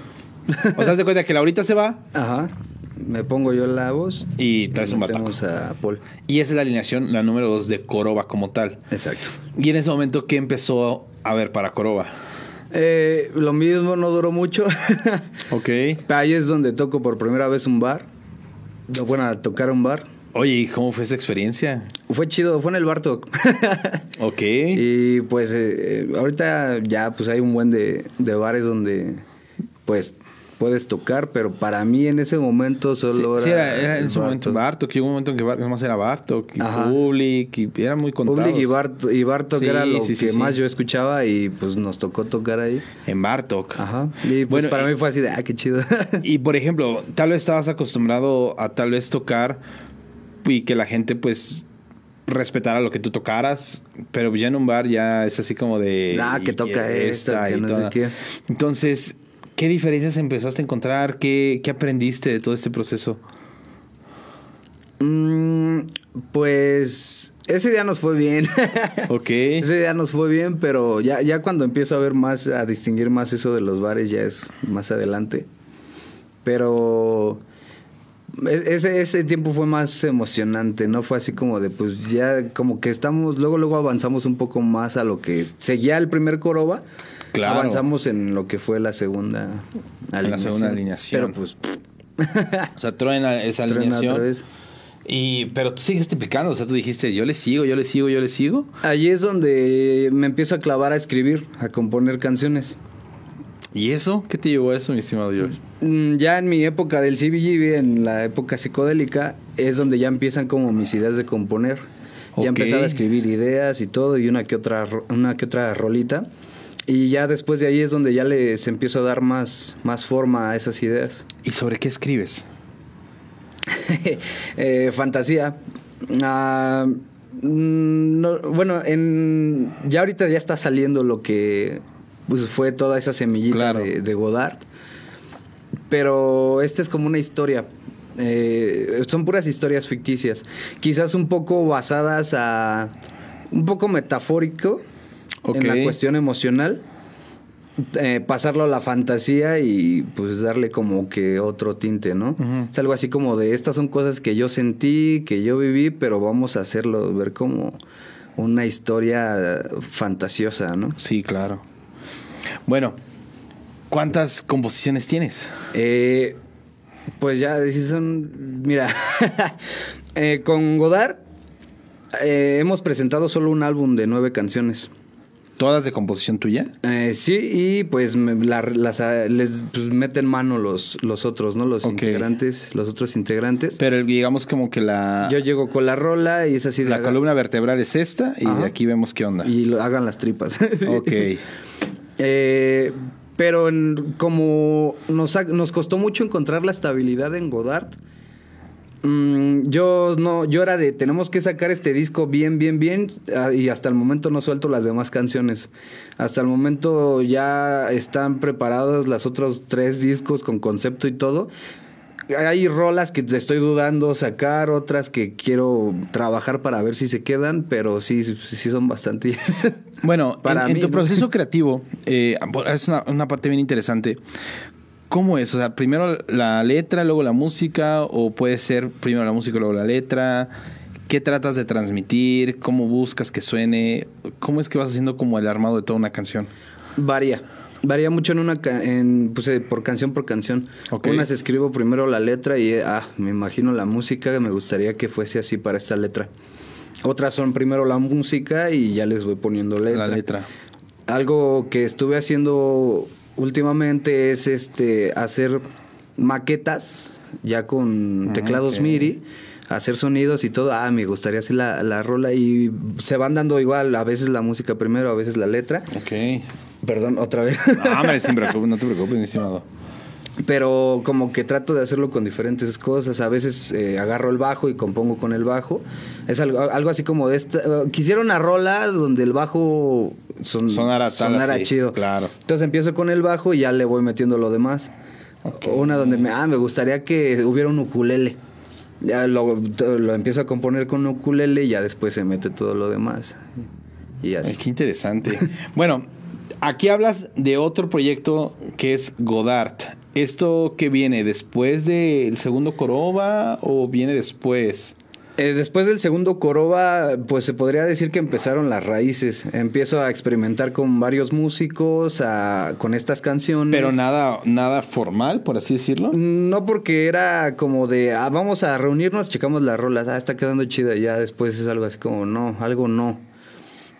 [SPEAKER 1] O sea, de cuenta que Laurita se va
[SPEAKER 2] Ajá. Me pongo yo la voz.
[SPEAKER 1] y traes un bataco.
[SPEAKER 2] a Paul.
[SPEAKER 1] Y esa es la alineación, la número dos de Coroba como tal.
[SPEAKER 2] Exacto.
[SPEAKER 1] Y en ese momento, ¿qué empezó a ver para Coroba?
[SPEAKER 2] Eh, lo mismo no duró mucho.
[SPEAKER 1] Ok.
[SPEAKER 2] Ahí es donde toco por primera vez un bar. Bueno, a tocar un bar.
[SPEAKER 1] Oye, ¿y cómo fue esa experiencia?
[SPEAKER 2] Fue chido, fue en el Bartok.
[SPEAKER 1] Ok.
[SPEAKER 2] y pues eh, eh, ahorita ya pues hay un buen de, de bares donde pues puedes tocar, pero para mí en ese momento
[SPEAKER 1] Sí,
[SPEAKER 2] solo
[SPEAKER 1] sí,
[SPEAKER 2] era...
[SPEAKER 1] era, era en ese momento
[SPEAKER 2] Bartok.
[SPEAKER 1] Hubo un momento en que nomás era Bartok, y
[SPEAKER 2] Ajá.
[SPEAKER 1] Public, y era muy contados.
[SPEAKER 2] Public y, Bart, y Bartok
[SPEAKER 1] Sí,
[SPEAKER 2] era lo
[SPEAKER 1] sí, sí,
[SPEAKER 2] que
[SPEAKER 1] sí.
[SPEAKER 2] más yo escuchaba y pues nos tocó tocar ahí.
[SPEAKER 1] En Bartok.
[SPEAKER 2] Ajá. Y pues
[SPEAKER 1] Bueno,
[SPEAKER 2] para
[SPEAKER 1] y-
[SPEAKER 2] mí fue así de, ah, qué chido.
[SPEAKER 1] Y por ejemplo, tal vez estabas acostumbrado a tal vez tocar y que la gente pues respetara lo que tú tocaras, pero ya en un bar ya es así como de
[SPEAKER 2] Ah, que toca esta, que
[SPEAKER 1] y
[SPEAKER 2] no sé qué.
[SPEAKER 1] Entonces, ¿qué diferencias empezaste a encontrar? ¿Qué, qué aprendiste de todo este proceso?
[SPEAKER 2] Mm, Pues ese día nos fue bien.
[SPEAKER 1] Ok.
[SPEAKER 2] ese día nos fue bien, pero ya, ya cuando empiezo a ver más, a distinguir más eso de los bares, ya es más adelante. Pero ese, ese tiempo fue más emocionante, ¿no? Fue así como de, pues ya como que estamos, luego, luego avanzamos un poco más a lo que seguía el primer Coroba.
[SPEAKER 1] Claro.
[SPEAKER 2] Avanzamos en lo que fue la segunda
[SPEAKER 1] En la segunda alineación.
[SPEAKER 2] Pero pues,
[SPEAKER 1] O sea, truena esa
[SPEAKER 2] truena
[SPEAKER 1] alineación.
[SPEAKER 2] otra vez.
[SPEAKER 1] Y, pero tú sigues picando, o sea, tú dijiste, yo le sigo, yo le sigo, yo le sigo.
[SPEAKER 2] Allí es donde me empiezo a clavar a escribir, a componer canciones.
[SPEAKER 1] ¿Y eso? ¿Qué te llevó a eso, mi estimado George?
[SPEAKER 2] Mm, Ya en mi época del CBGB, en la época psicodélica, es donde ya empiezan como mis ideas de componer. Ya empezaba a escribir ideas y todo, y una que otra, una que otra rolita. Y ya después de ahí es donde ya les empiezo a dar más, más forma a esas ideas.
[SPEAKER 1] ¿Y sobre qué escribes?
[SPEAKER 2] Eh, fantasía. Ah, mm, no, bueno, en, ya ahorita ya está saliendo lo que pues, fue toda esa semillita
[SPEAKER 1] Claro.
[SPEAKER 2] de, de Godard. Pero esta es como una historia. Eh, son puras historias ficticias. Quizás un poco basadas a. un poco metafórico En la cuestión emocional. eh, pasarlo a la fantasía y pues darle como que otro tinte, ¿no? Es algo así como de estas son cosas que yo sentí, que yo viví, pero vamos a hacerlo ver como una historia fantasiosa, ¿no?
[SPEAKER 1] Sí, claro. Bueno, ¿cuántas composiciones tienes?
[SPEAKER 2] Eh, pues ya, si son. Mira, eh, con Godard eh, hemos presentado solo un álbum de nueve canciones.
[SPEAKER 1] ¿Todas de composición tuya?
[SPEAKER 2] Eh, sí, y pues me- la- las, ah, les pues, meten mano los, los otros, ¿no? Los integrantes, los otros integrantes.
[SPEAKER 1] Pero digamos como que la,
[SPEAKER 2] Yo llego con la rola y es así de
[SPEAKER 1] la
[SPEAKER 2] haga-
[SPEAKER 1] columna vertebral es esta y
[SPEAKER 2] Ajá.
[SPEAKER 1] de aquí vemos qué onda.
[SPEAKER 2] Y lo, hagan las tripas.
[SPEAKER 1] Ok.
[SPEAKER 2] Eh, pero en- como nos, nos costó mucho encontrar la estabilidad en Godard, mm, yo no, yo era de tenemos que sacar este disco bien, bien, bien, ah, y hasta el momento no suelto las demás canciones. Hasta el momento ya están preparados los otros tres discos con concepto y todo. Hay rolas que te estoy dudando sacar, otras que quiero trabajar para ver si se quedan, pero sí, sí son bastante.
[SPEAKER 1] Bueno,
[SPEAKER 2] Para
[SPEAKER 1] en, en
[SPEAKER 2] mí,
[SPEAKER 1] tu
[SPEAKER 2] ¿no?
[SPEAKER 1] proceso creativo, eh, es una, una parte bien interesante. ¿Cómo es? O sea, primero la letra, luego la música, o puede ser primero la música, luego la letra. ¿Qué tratas de transmitir? ¿Cómo buscas que suene? ¿Cómo es que vas haciendo como el armado de toda una canción?
[SPEAKER 2] Varía. Varía mucho en una en, pues, eh, por canción por canción.
[SPEAKER 1] Ok.
[SPEAKER 2] Unas escribo primero la letra y ah, me imagino la música, me gustaría que fuese así para esta letra. Otras son primero la música y ya les voy poniendo letra.
[SPEAKER 1] La letra.
[SPEAKER 2] Algo que estuve haciendo últimamente es este hacer maquetas ya con
[SPEAKER 1] Ah,
[SPEAKER 2] teclados. MIDI, hacer sonidos y todo. Ah, me gustaría hacer la, la rola y se van dando igual, a veces la música primero, a veces la letra.
[SPEAKER 1] Ok.
[SPEAKER 2] Perdón, otra vez.
[SPEAKER 1] No, hombre, sin preocup- no te preocupes, mi estimado.
[SPEAKER 2] Pero como que trato de hacerlo con diferentes cosas. A veces eh, agarro el bajo y compongo con el bajo. Es algo, algo así como de esta. eh, quisiera una rola donde el bajo son,
[SPEAKER 1] Sonara
[SPEAKER 2] sonara
[SPEAKER 1] así,
[SPEAKER 2] chido.
[SPEAKER 1] claro.
[SPEAKER 2] Entonces empiezo con el bajo y ya le voy metiendo lo demás. Una donde me, ah, me gustaría que hubiera un ukulele. Ya lo, lo empiezo a componer con un ukulele y ya después se mete todo lo demás. Y así.
[SPEAKER 1] Ay, qué interesante. bueno, aquí hablas de otro proyecto que es Godard. ¿Esto qué viene? ¿Después del segundo Coroba o viene después?
[SPEAKER 2] Eh, después del segundo Coroba, pues se podría decir que empezaron las raíces. Empiezo a experimentar con varios músicos, a- con estas canciones.
[SPEAKER 1] Pero nada, nada formal, por así decirlo.
[SPEAKER 2] No porque era como de, ah, vamos a reunirnos, checamos las rolas, ah, está quedando chida, ya después es algo así como, no, algo no.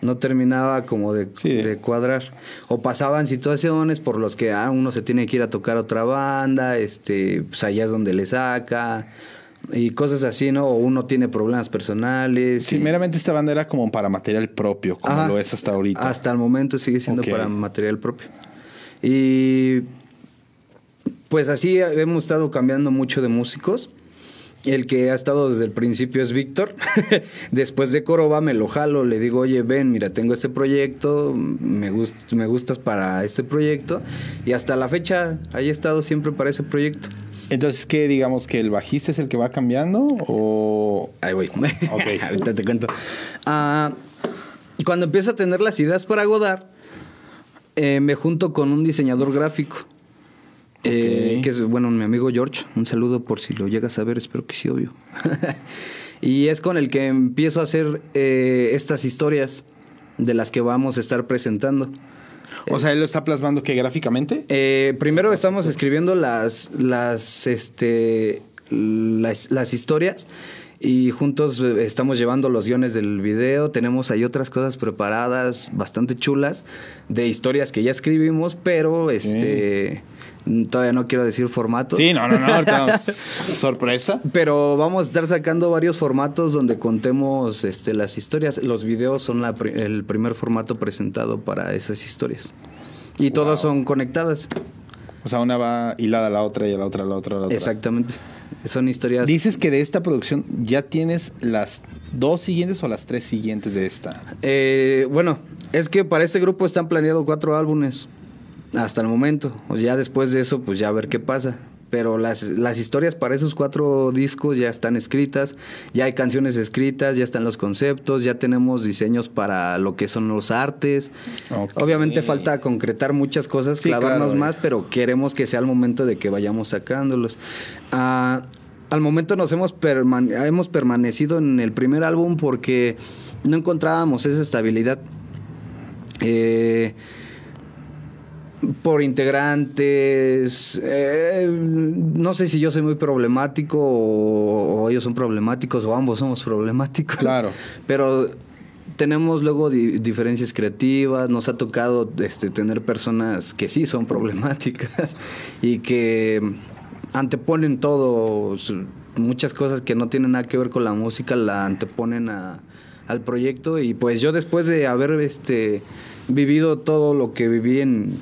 [SPEAKER 2] No terminaba como de,
[SPEAKER 1] Sí.
[SPEAKER 2] de cuadrar. O pasaban situaciones por los que ah, uno se tiene que ir a tocar a otra banda, este, pues allá es donde le saca, y cosas así, ¿no? O uno tiene problemas personales.
[SPEAKER 1] Sí,
[SPEAKER 2] y-
[SPEAKER 1] meramente esta banda era como para material propio, como
[SPEAKER 2] Ajá.
[SPEAKER 1] lo es hasta ahorita.
[SPEAKER 2] Hasta el momento sigue siendo para material propio. Y pues así hemos estado cambiando mucho de músicos. El que ha estado desde el principio es Víctor. Después de Coroba me lo jalo, le digo, oye, ven, mira, tengo este proyecto, me, gust- me gustas para este proyecto. Y hasta la fecha, ahí he estado siempre para ese proyecto.
[SPEAKER 1] Entonces, ¿qué digamos que el bajista es el que va cambiando o
[SPEAKER 2] Ahí voy. Ahorita te cuento. Ah, cuando empiezo a tener las ideas para Godard, eh, me junto con un diseñador gráfico. Eh, que es, bueno, mi amigo George. Un saludo por si lo llegas a ver, espero que sí, obvio. y es con el que empiezo a hacer eh, estas historias de las que vamos a estar presentando.
[SPEAKER 1] o sea, él lo está plasmando que gráficamente?
[SPEAKER 2] Eh, primero estamos escribiendo las, las, este, las, las historias y juntos estamos llevando los guiones del video. Tenemos ahí otras cosas preparadas bastante chulas de historias que ya escribimos, pero este todavía no quiero decir formato.
[SPEAKER 1] Sí, no, no, no, sorpresa.
[SPEAKER 2] Pero vamos a estar sacando varios formatos donde contemos este, las historias. Los videos son la el primer formato presentado para esas historias. Y todas son conectadas.
[SPEAKER 1] O sea, una va hilada a la otra y a la otra a la otra a la otra.
[SPEAKER 2] Exactamente. Son historias.
[SPEAKER 1] Dices que de esta producción ya tienes las dos siguientes o las tres siguientes de esta.
[SPEAKER 2] Eh, bueno, es que para este grupo están planeados cuatro álbumes hasta el momento. O ya después de eso, pues ya a ver qué pasa. Pero las, las historias para esos cuatro discos ya están escritas, ya hay canciones escritas, ya están los conceptos, ya tenemos diseños para lo que son los artes. Obviamente falta concretar muchas cosas,
[SPEAKER 1] Sí,
[SPEAKER 2] clavarnos
[SPEAKER 1] claro.
[SPEAKER 2] más, pero queremos que sea el momento de que vayamos sacándolos. Ah, al momento nos hemos, hemos permanecido en el primer álbum porque no encontrábamos esa estabilidad. Eh, por integrantes, eh, no sé si yo soy muy problemático o, o ellos son problemáticos o ambos somos problemáticos.
[SPEAKER 1] Claro.
[SPEAKER 2] Pero tenemos luego di- diferencias creativas, nos ha tocado este, tener personas que sí son problemáticas y que anteponen todo, muchas cosas que no tienen nada que ver con la música, la anteponen a- al proyecto y pues yo después de haber este vivido todo lo que viví en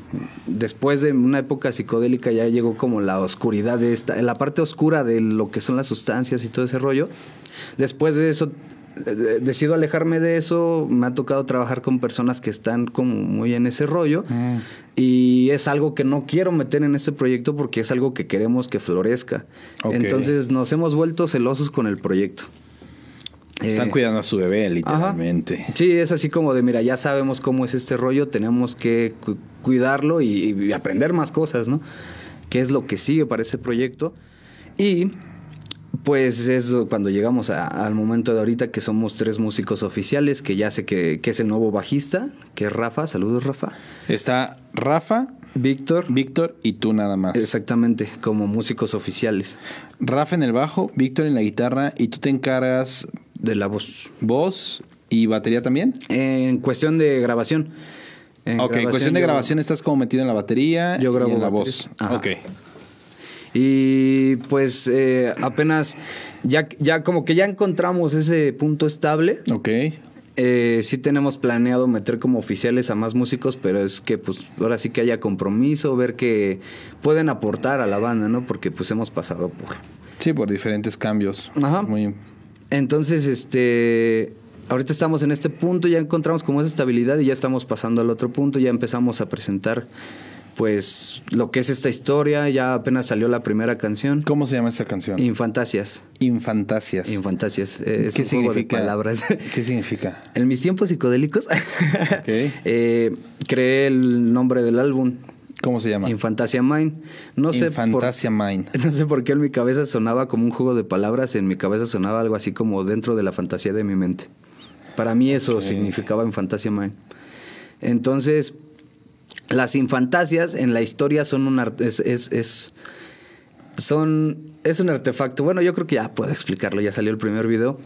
[SPEAKER 2] después de una época psicodélica ya llegó como la oscuridad de esta la parte oscura de lo que son las sustancias y todo ese rollo. Después de eso eh, decido alejarme de eso. Me ha tocado trabajar con personas que están como muy en ese rollo.
[SPEAKER 1] Mm.
[SPEAKER 2] y es algo que no quiero meter en este proyecto porque es algo que queremos que florezca. Entonces nos hemos vuelto celosos con el proyecto
[SPEAKER 1] Están
[SPEAKER 2] Eh,
[SPEAKER 1] cuidando a su bebé, literalmente.
[SPEAKER 2] Sí, es así como de, mira, ya sabemos cómo es este rollo, tenemos que cu- cuidarlo y, y aprender más cosas, ¿no? ¿Qué es lo que sigue para ese proyecto? Y pues es cuando llegamos a- al momento de ahorita que somos tres músicos oficiales, que ya sé que, que es el nuevo bajista, que es Rafa, saludos Rafa.
[SPEAKER 1] Está Rafa,
[SPEAKER 2] Víctor,
[SPEAKER 1] Víctor y tú nada más.
[SPEAKER 2] exactamente, como músicos oficiales
[SPEAKER 1] Rafa en el bajo, Víctor en la guitarra y tú te encargas
[SPEAKER 2] de la voz.
[SPEAKER 1] voz y batería también.
[SPEAKER 2] En cuestión de grabación. En
[SPEAKER 1] ok, en cuestión de grabación estás como metido en la batería
[SPEAKER 2] Yo grabo
[SPEAKER 1] y en la
[SPEAKER 2] baterías.
[SPEAKER 1] voz.
[SPEAKER 2] Ajá.
[SPEAKER 1] Ok.
[SPEAKER 2] Y pues eh, apenas, ya, ya como que ya encontramos ese punto estable.
[SPEAKER 1] Ok.
[SPEAKER 2] Eh, sí tenemos planeado meter como oficiales a más músicos, pero es que pues ahora sí que haya compromiso, ver que pueden aportar a la banda, ¿no? Porque pues hemos pasado por...
[SPEAKER 1] Sí, por diferentes cambios.
[SPEAKER 2] Ajá.
[SPEAKER 1] Muy
[SPEAKER 2] Entonces, este, ahorita estamos en este punto, ya encontramos como esa estabilidad y ya estamos pasando al otro punto, ya empezamos a presentar pues lo que es esta historia, ya apenas salió la primera canción,
[SPEAKER 1] ¿Cómo se llama esa canción?
[SPEAKER 2] Infantasias.
[SPEAKER 1] Infantasias.
[SPEAKER 2] Infantasias. eh, es
[SPEAKER 1] ¿Qué
[SPEAKER 2] un juego de
[SPEAKER 1] significa?
[SPEAKER 2] palabras.
[SPEAKER 1] ¿Qué significa?
[SPEAKER 2] en mis tiempos psicodélicos eh, creé el nombre del álbum.
[SPEAKER 1] ¿Cómo se llama?
[SPEAKER 2] Infantasia Mine. No sé
[SPEAKER 1] Mind.
[SPEAKER 2] por, no sé por qué en mi cabeza sonaba como un juego de palabras, en mi cabeza sonaba algo así como dentro de la fantasía de mi mente. Para mí eso significaba Infantasia Mine. Entonces, las infantasias en la historia son un es, es, es- son es un artefacto. Bueno, yo creo que ya puedo explicarlo, ya salió el primer video.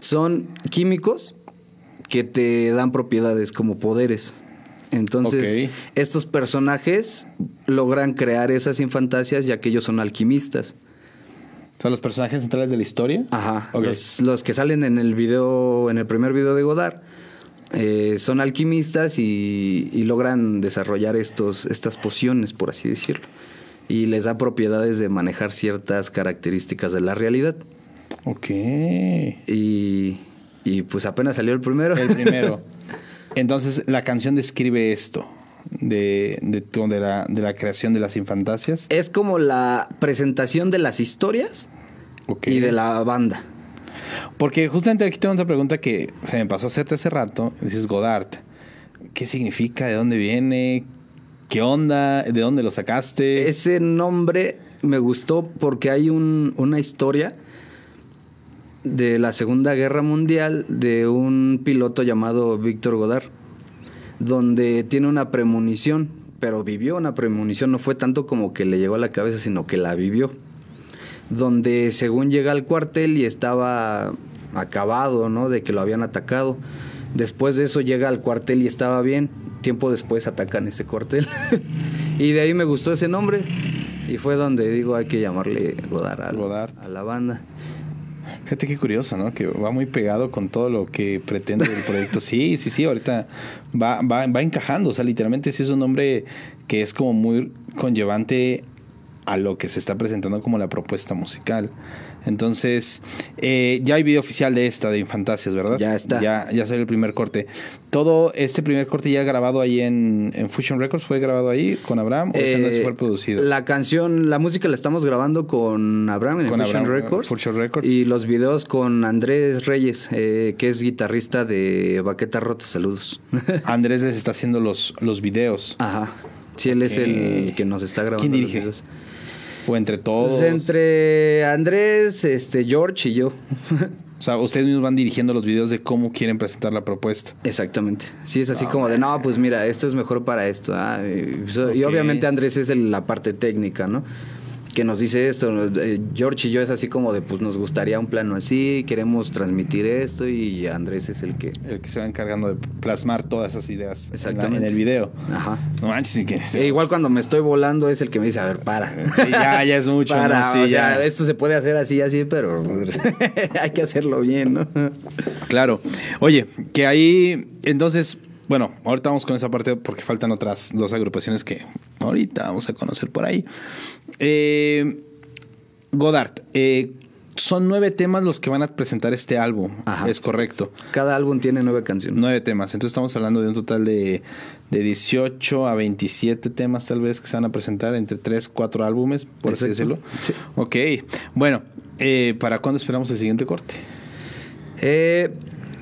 [SPEAKER 2] Son químicos que te dan propiedades como poderes. Entonces, estos personajes logran crear esas infantasias ya que ellos son alquimistas.
[SPEAKER 1] ¿Son los personajes centrales de la historia?
[SPEAKER 2] Ajá.
[SPEAKER 1] Ok.
[SPEAKER 2] Los, los que salen en el video, en el primer video de Godard, eh, son alquimistas y, y logran desarrollar estos, estas pociones, por así decirlo. Y les da propiedades de manejar ciertas características de la realidad.
[SPEAKER 1] Ok.
[SPEAKER 2] Y, y pues apenas salió el primero.
[SPEAKER 1] El primero. Entonces, la canción describe esto. de, de, la, de la creación de las infantasias?
[SPEAKER 2] Es como la presentación de las historias y de la banda.
[SPEAKER 1] Porque justamente aquí tengo otra pregunta que se me pasó a hacerte hace rato. Dices Godard. ¿Qué significa? ¿De dónde viene? ¿Qué onda? ¿De dónde lo sacaste?
[SPEAKER 2] Ese nombre me gustó porque hay un- una historia de la Segunda Guerra Mundial de un piloto llamado Víctor Godard, donde tiene una premonición, pero vivió una premonición, no fue tanto como que le llegó a la cabeza, sino que la vivió, donde según llega al cuartel y estaba acabado, ¿no? De que lo habían atacado. Después de eso llega al cuartel y estaba bien. Tiempo después atacan ese cuartel. y de ahí me gustó ese nombre. Y fue donde digo, hay que llamarle Godard a,
[SPEAKER 1] Godard.
[SPEAKER 2] a la banda.
[SPEAKER 1] Fíjate qué curioso, ¿no? Que va muy pegado con todo lo que pretende el proyecto. Sí, sí, sí, ahorita va, va, va encajando. O sea, literalmente sí es un nombre que es como muy conllevante a lo que se está presentando como la propuesta musical. Entonces, eh, ya hay video oficial de esta, de Infantasias, ¿verdad?
[SPEAKER 2] Ya está.
[SPEAKER 1] Ya, ya salió el primer corte. Todo este primer corte ya grabado ahí en, en Fusion Records, ¿fue grabado ahí con Abraham o es
[SPEAKER 2] Eh,
[SPEAKER 1] fue producido?
[SPEAKER 2] La canción, la música la estamos grabando con Abraham en
[SPEAKER 1] Con
[SPEAKER 2] Fusion
[SPEAKER 1] Abraham,
[SPEAKER 2] Records.
[SPEAKER 1] Fusion Records.
[SPEAKER 2] Y los videos con Andrés Reyes, eh, que es guitarrista de Baqueta Rota. Saludos.
[SPEAKER 1] Andrés les está haciendo los, los videos.
[SPEAKER 2] Ajá. Sí, él es el que nos está grabando.
[SPEAKER 1] ¿Quién
[SPEAKER 2] los videos.
[SPEAKER 1] O entre todos.
[SPEAKER 2] Pues entre Andrés, este, George y yo.
[SPEAKER 1] O sea, ustedes mismos van dirigiendo los videos de cómo quieren presentar la propuesta.
[SPEAKER 2] Exactamente. Sí, es así como de, no, pues mira, esto es mejor para esto. ah, y, y obviamente Andrés es el- la parte técnica, ¿no? Que nos dice esto. eh, George y yo es así como de, pues nos gustaría un plano así, queremos transmitir esto y Andrés es el que...
[SPEAKER 1] El que se va encargando de plasmar todas esas ideas en la-
[SPEAKER 2] Exactamente.
[SPEAKER 1] en el video.
[SPEAKER 2] Ajá.
[SPEAKER 1] No manches, que
[SPEAKER 2] E igual cuando me estoy volando es el que me dice, a ver, para.
[SPEAKER 1] Sí, ya, ya es mucho,
[SPEAKER 2] Para,
[SPEAKER 1] ¿no? Sí,
[SPEAKER 2] o sea,
[SPEAKER 1] ya.
[SPEAKER 2] esto se puede hacer así, así, pero hay que hacerlo bien, ¿no?
[SPEAKER 1] Claro. Oye, que ahí, entonces, bueno, ahorita vamos con esa parte porque faltan otras dos agrupaciones que ahorita vamos a conocer por ahí. Eh, Godard, eh, son nueve temas los que van a presentar este álbum.
[SPEAKER 2] Ajá.
[SPEAKER 1] Es correcto.
[SPEAKER 2] Cada álbum tiene nueve canciones.
[SPEAKER 1] Nueve temas. Entonces estamos hablando de un total de, de 18 a 27 temas tal vez que se van a presentar entre 3, 4 álbumes, por así decirlo.
[SPEAKER 2] Sí.
[SPEAKER 1] Ok. Bueno, eh, ¿para cuándo esperamos el siguiente corte?
[SPEAKER 2] Eh,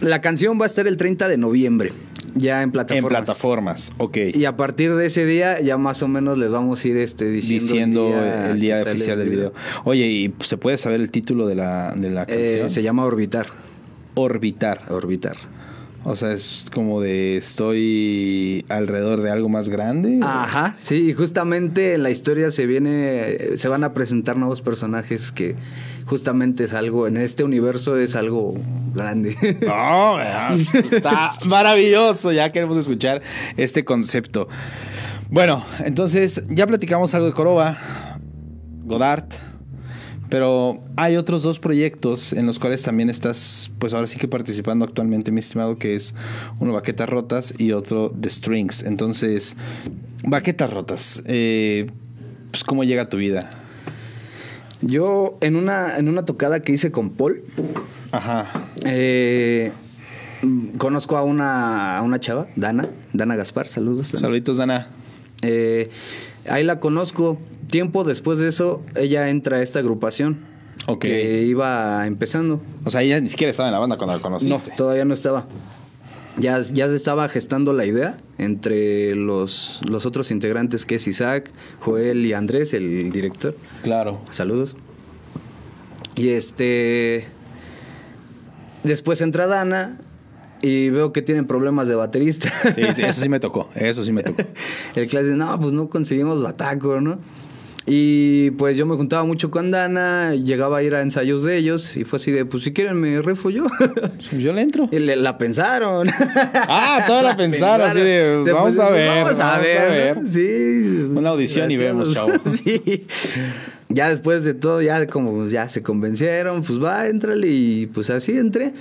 [SPEAKER 2] la canción va a estar el 30 de noviembre, ya en plataformas.
[SPEAKER 1] En plataformas. Ok.
[SPEAKER 2] Y a partir de ese día ya más o menos les vamos a ir este, diciendo,
[SPEAKER 1] Diciendo el día, oficial
[SPEAKER 2] el
[SPEAKER 1] del video. Oye, ¿y se puede saber el título de la, de la
[SPEAKER 2] Eh,
[SPEAKER 1] canción?
[SPEAKER 2] se llama Orbitar.
[SPEAKER 1] Orbitar.
[SPEAKER 2] Orbitar.
[SPEAKER 1] O sea, es como de estoy alrededor de algo más grande.
[SPEAKER 2] Ajá, sí, y justamente en la historia se viene, se van a presentar nuevos personajes que justamente es algo, en este universo es algo grande.
[SPEAKER 1] No, ¿verdad? está maravilloso. Ya queremos escuchar este concepto. Bueno, entonces ya platicamos algo de Coroba, Godard, pero hay otros dos proyectos en los cuales también estás, pues ahora sí que participando actualmente, mi estimado, que es uno Baquetas Rotas y otro The Strings. Entonces, Baquetas Rotas, eh, pues ¿cómo llega a tu vida?
[SPEAKER 2] Yo en una, en una tocada que hice con Paul,
[SPEAKER 1] Ajá.
[SPEAKER 2] eh, mm, conozco a una, a una chava, Dana, Dana Gaspar, saludos. Dana.
[SPEAKER 1] Saluditos, Dana.
[SPEAKER 2] Eh, ahí la conozco. Tiempo después de eso, ella entra a esta agrupación. Que iba empezando.
[SPEAKER 1] O sea, ella ni siquiera estaba en la banda cuando la
[SPEAKER 2] No,
[SPEAKER 1] conociste.
[SPEAKER 2] todavía no estaba. Ya, ya se estaba gestando la idea entre los, los otros integrantes que es Isaac, Joel y Andrés, el director.
[SPEAKER 1] Claro.
[SPEAKER 2] Saludos. Y este. Después entra Dana y veo que tienen problemas de baterista.
[SPEAKER 1] Sí, sí, eso sí me tocó. Eso sí me tocó.
[SPEAKER 2] El clase dice, no, pues no conseguimos bataco, ¿no? Y pues yo me juntaba mucho con Dana, llegaba a ir a ensayos de ellos y fue así de, pues si quieren me rifo yo.
[SPEAKER 1] Yo le entro.
[SPEAKER 2] y le- la pensaron.
[SPEAKER 1] Ah, toda la pensaron, así de, vamos a ver,
[SPEAKER 2] Vamos a
[SPEAKER 1] vamos a
[SPEAKER 2] ver. Sí.
[SPEAKER 1] Una audición y vemos, chavo.
[SPEAKER 2] sí. Ya después de todo, ya como ya se convencieron, pues va, entrale y pues así entré.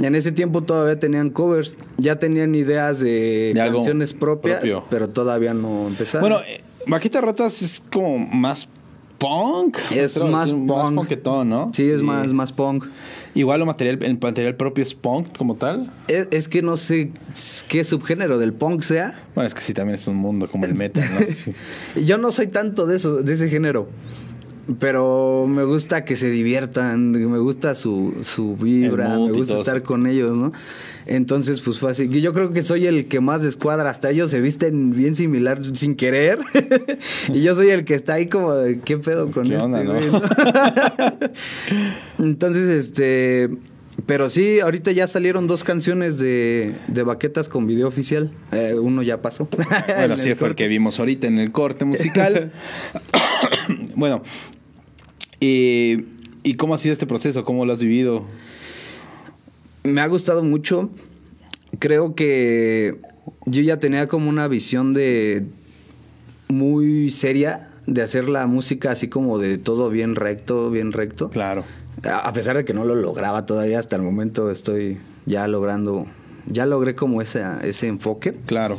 [SPEAKER 2] En ese tiempo todavía tenían covers, ya tenían ideas de,
[SPEAKER 1] De
[SPEAKER 2] canciones propias,
[SPEAKER 1] propio.
[SPEAKER 2] pero todavía no empezaron.
[SPEAKER 1] Bueno, eh, Vaquita Rotas es como más punk.
[SPEAKER 2] Es más
[SPEAKER 1] un-
[SPEAKER 2] punk.
[SPEAKER 1] punketón, ¿no?
[SPEAKER 2] Sí, es más, más punk.
[SPEAKER 1] Igual lo material, el material propio es punk como tal.
[SPEAKER 2] Es, es que no sé qué subgénero del punk sea.
[SPEAKER 1] Bueno, es que sí, también es un mundo como el metal, ¿no? Sí.
[SPEAKER 2] Yo no soy tanto de eso, de ese género. Pero me gusta que se diviertan, me gusta su, su vibra,
[SPEAKER 1] El
[SPEAKER 2] me gusta estar con ellos, ¿no? Entonces, pues fue así. Yo creo que soy el que más descuadra. Hasta ellos se visten bien similar sin querer. y yo soy el que está ahí como de, ¿qué pedo con
[SPEAKER 1] ¿qué
[SPEAKER 2] este
[SPEAKER 1] onda, no?
[SPEAKER 2] güey, no? Entonces, este... Pero sí, ahorita ya salieron dos canciones de, de baquetas con video oficial. Eh, uno ya pasó. En
[SPEAKER 1] Bueno, sí,
[SPEAKER 2] el
[SPEAKER 1] fue el
[SPEAKER 2] corte.
[SPEAKER 1] que vimos ahorita en el corte musical. bueno, ¿y cómo ha sido este proceso? ¿Cómo lo has vivido?
[SPEAKER 2] Me ha gustado mucho. Creo que yo ya tenía como una visión de muy seria de hacer la música así como de todo bien recto, bien recto.
[SPEAKER 1] Claro.
[SPEAKER 2] A a pesar de que no lo lograba todavía hasta el momento estoy ya logrando, ya logré como ese, ese enfoque.
[SPEAKER 1] Claro.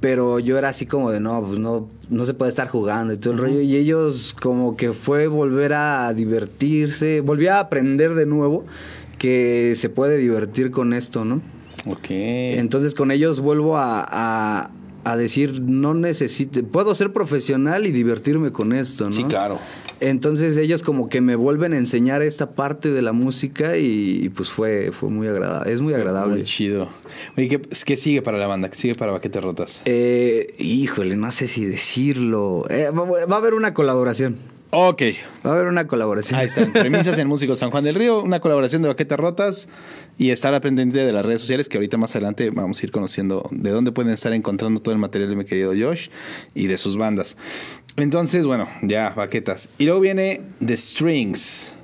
[SPEAKER 2] Pero yo era así como de no, pues no, no se puede estar jugando y todo el rollo. Y ellos como que fue volver a divertirse, volví a aprender de nuevo que se puede divertir con esto, ¿no?
[SPEAKER 1] Ok.
[SPEAKER 2] Entonces con ellos vuelvo a, a- a decir, no necesito, puedo ser profesional y divertirme con esto, ¿no?
[SPEAKER 1] Sí, claro.
[SPEAKER 2] Entonces ellos como que me vuelven a enseñar esta parte de la música y, y, pues fue, fue muy agradable, es muy agradable.
[SPEAKER 1] Muy chido. Oye, ¿qué, qué sigue para la banda? ¿Qué sigue para Baquetes Rotas?
[SPEAKER 2] Eh, híjole, no sé si decirlo. Eh, va, va a haber una colaboración.
[SPEAKER 1] Ok.
[SPEAKER 2] Va a haber una colaboración.
[SPEAKER 1] Ahí están. Premisas en Músicos San Juan del Río, una colaboración de Baquetas Rotas y estar pendiente de las redes sociales que ahorita más adelante vamos a ir conociendo de dónde pueden estar encontrando todo el material de mi querido Josh y de sus bandas. Entonces, bueno, ya, Baquetas. Y luego viene The Strings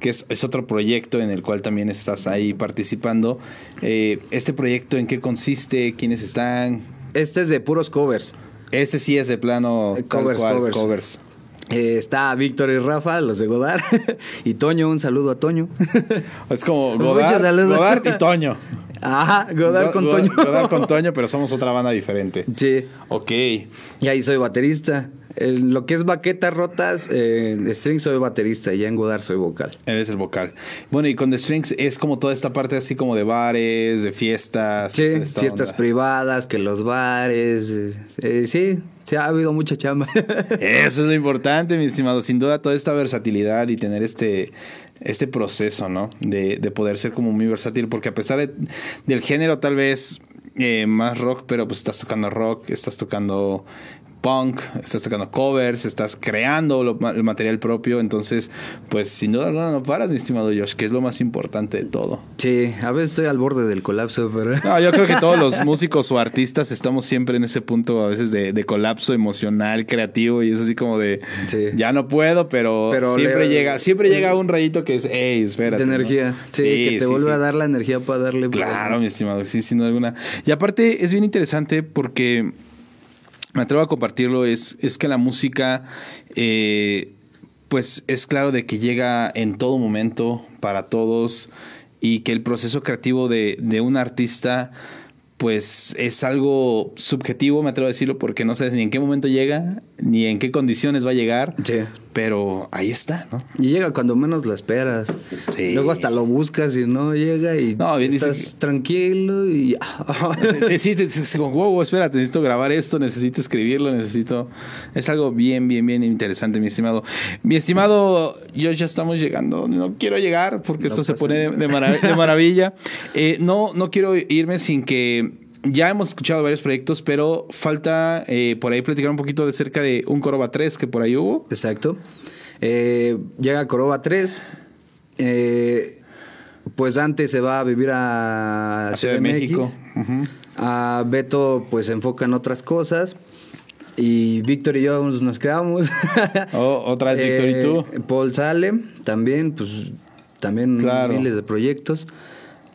[SPEAKER 1] que es, es otro proyecto en el cual también estás ahí participando. Eh, ¿Este proyecto en qué consiste? ¿Quiénes están?
[SPEAKER 2] Este es de puros covers.
[SPEAKER 1] Ese sí es de plano
[SPEAKER 2] Eh, covers,
[SPEAKER 1] cual,
[SPEAKER 2] covers.
[SPEAKER 1] covers.
[SPEAKER 2] Eh, está Víctor y Rafa, los de Godard. y Toño, un saludo a Toño.
[SPEAKER 1] Es como Godard. Godard y Toño.
[SPEAKER 2] Ajá, Godard con Toño.
[SPEAKER 1] Godard con Toño, pero somos otra banda diferente.
[SPEAKER 2] Sí.
[SPEAKER 1] Ok.
[SPEAKER 2] Y ahí soy baterista. En lo que es baquetas rotas, eh, en string soy baterista y ya en Godard soy vocal.
[SPEAKER 1] Eres el vocal. Bueno, y con The Strings es como toda esta parte así como de bares, de fiestas.
[SPEAKER 2] Sí, fiestas
[SPEAKER 1] onda.
[SPEAKER 2] privadas, que los bares. eh, eh, sí, sí, ha habido mucha chamba.
[SPEAKER 1] Eso es lo importante, mi estimado. Sin duda, toda esta versatilidad y tener este, este proceso, ¿no? De, de poder ser como muy versátil, porque a pesar de- del género, tal vez eh, más rock, pero pues estás tocando rock, estás tocando punk, estás tocando covers, estás creando lo- el material propio. Entonces, pues sin duda alguna no paras, mi estimado Josh, que es lo más importante de todo.
[SPEAKER 2] sí, a veces estoy al borde del colapso, pero.
[SPEAKER 1] No, yo creo que todos los músicos o artistas estamos siempre en ese punto a veces de, de colapso emocional, creativo y es así como de
[SPEAKER 2] Sí.
[SPEAKER 1] ya no puedo, pero,
[SPEAKER 2] Pero
[SPEAKER 1] siempre
[SPEAKER 2] le-
[SPEAKER 1] llega, siempre llega un rayito que es, hey, espérate.
[SPEAKER 2] de
[SPEAKER 1] ¿no?".
[SPEAKER 2] energía. Sí, que te
[SPEAKER 1] sí,
[SPEAKER 2] vuelve a dar la energía para darle.
[SPEAKER 1] Claro, mi estimado, sí, sin duda alguna. Y aparte es bien interesante porque me atrevo a compartirlo, es, es que la música, eh, pues es claro de que llega en todo momento, para todos, y que el proceso creativo de, de un artista, pues es algo subjetivo, me atrevo a decirlo, porque no sabes ni en qué momento llega, ni en qué condiciones va a llegar,
[SPEAKER 2] Sí.
[SPEAKER 1] Pero ahí está, ¿no?
[SPEAKER 2] Y llega cuando menos lo esperas.
[SPEAKER 1] Sí.
[SPEAKER 2] Luego hasta lo buscas y no llega y
[SPEAKER 1] No,
[SPEAKER 2] estás tranquilo y
[SPEAKER 1] Sí, te- te- como, wow, espérate, necesito grabar esto, necesito escribirlo, necesito... Es algo bien, bien, bien interesante, mi estimado. Mi estimado, yo ya estamos llegando, no quiero llegar porque esto se pone de, de marav- de maravilla. Eh, no, no quiero irme sin que... Ya hemos escuchado varios proyectos, pero falta eh, por ahí platicar un poquito de cerca de un Coroba 3 que por ahí hubo.
[SPEAKER 2] Exacto. Eh, llega Coroba 3. eh, pues antes se va a vivir a,
[SPEAKER 1] A Ciudad de México.
[SPEAKER 2] A Beto pues se enfoca en otras cosas. Y Víctor y yo nos quedamos.
[SPEAKER 1] Oh, otra vez Víctor y tú.
[SPEAKER 2] Paul sale también, pues también
[SPEAKER 1] Claro.
[SPEAKER 2] miles de proyectos.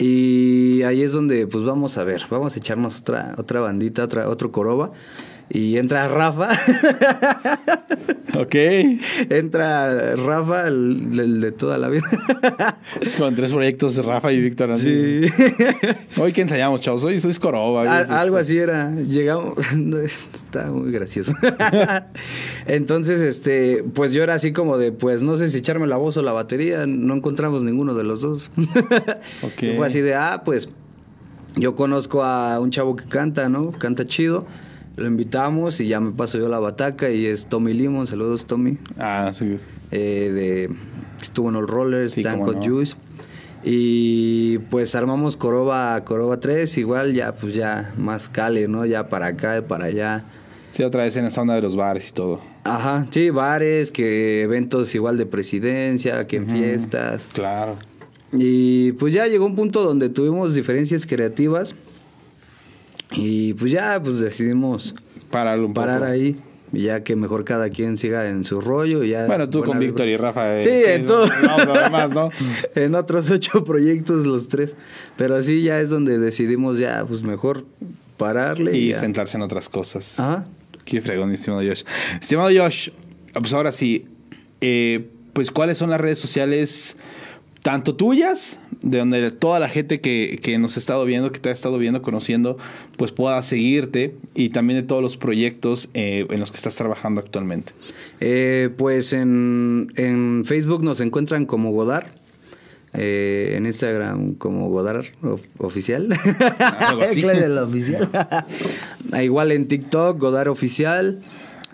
[SPEAKER 2] Y ahí es donde pues vamos a ver, vamos a echarnos otra, otra bandita, otra, otro coroba. Y entra Rafa.
[SPEAKER 1] Ok.
[SPEAKER 2] entra Rafa, el, el de toda la vida.
[SPEAKER 1] Es con tres proyectos, Rafa y Víctor. así.
[SPEAKER 2] sí.
[SPEAKER 1] Hoy que ensayamos, chavos. Hoy soy Coroba.
[SPEAKER 2] A-
[SPEAKER 1] es-
[SPEAKER 2] algo
[SPEAKER 1] es-
[SPEAKER 2] así era. Llegamos. Está muy gracioso. Entonces, este, pues yo era así como de, pues no sé si echarme la voz o la batería. No encontramos ninguno de los dos.
[SPEAKER 1] Ok.
[SPEAKER 2] Y Fue así de, ah, pues yo conozco a un chavo que canta, ¿no? Canta chido. Lo invitamos y ya me paso yo la bataca y es Tommy Limon. Saludos, Tommy.
[SPEAKER 1] Ah, sí.
[SPEAKER 2] Eh, de, estuvo en All Rollers,
[SPEAKER 1] Sí, no.
[SPEAKER 2] Juice. Y pues armamos Coroba, Coroba 3, igual ya pues ya más cale, ¿no? Ya para acá y para allá.
[SPEAKER 1] Sí, otra vez en esa onda de los bares y todo.
[SPEAKER 2] Ajá, sí, bares, que eventos igual de presidencia, que en fiestas.
[SPEAKER 1] Claro.
[SPEAKER 2] Y pues ya llegó un punto donde tuvimos diferencias creativas y pues ya pues decidimos
[SPEAKER 1] Pararlo un poco.
[SPEAKER 2] parar ahí. Y ya que mejor cada quien siga en su rollo. y Ya
[SPEAKER 1] Bueno, tú con. Víctor y Rafa. eh,
[SPEAKER 2] Sí, en todo.
[SPEAKER 1] No,
[SPEAKER 2] en otros ocho proyectos los tres. Pero así ya es donde decidimos ya, pues mejor pararle.
[SPEAKER 1] Y sentarse en otras cosas.
[SPEAKER 2] Ajá.
[SPEAKER 1] Qué fregón, estimado Josh. Estimado Josh, pues ahora sí, eh, pues cuáles son las redes sociales, tanto tuyas, de donde toda la gente que, que nos ha estado viendo, que te ha estado viendo, conociendo, pues pueda seguirte, y también de todos los proyectos eh, en los que estás trabajando actualmente.
[SPEAKER 2] Eh, pues en, en Facebook nos encuentran como Godar. eh, en Instagram como Godar of- Oficial.
[SPEAKER 1] Algo así.
[SPEAKER 2] Oficial. Ah, Igual en TikTok, Godar Oficial.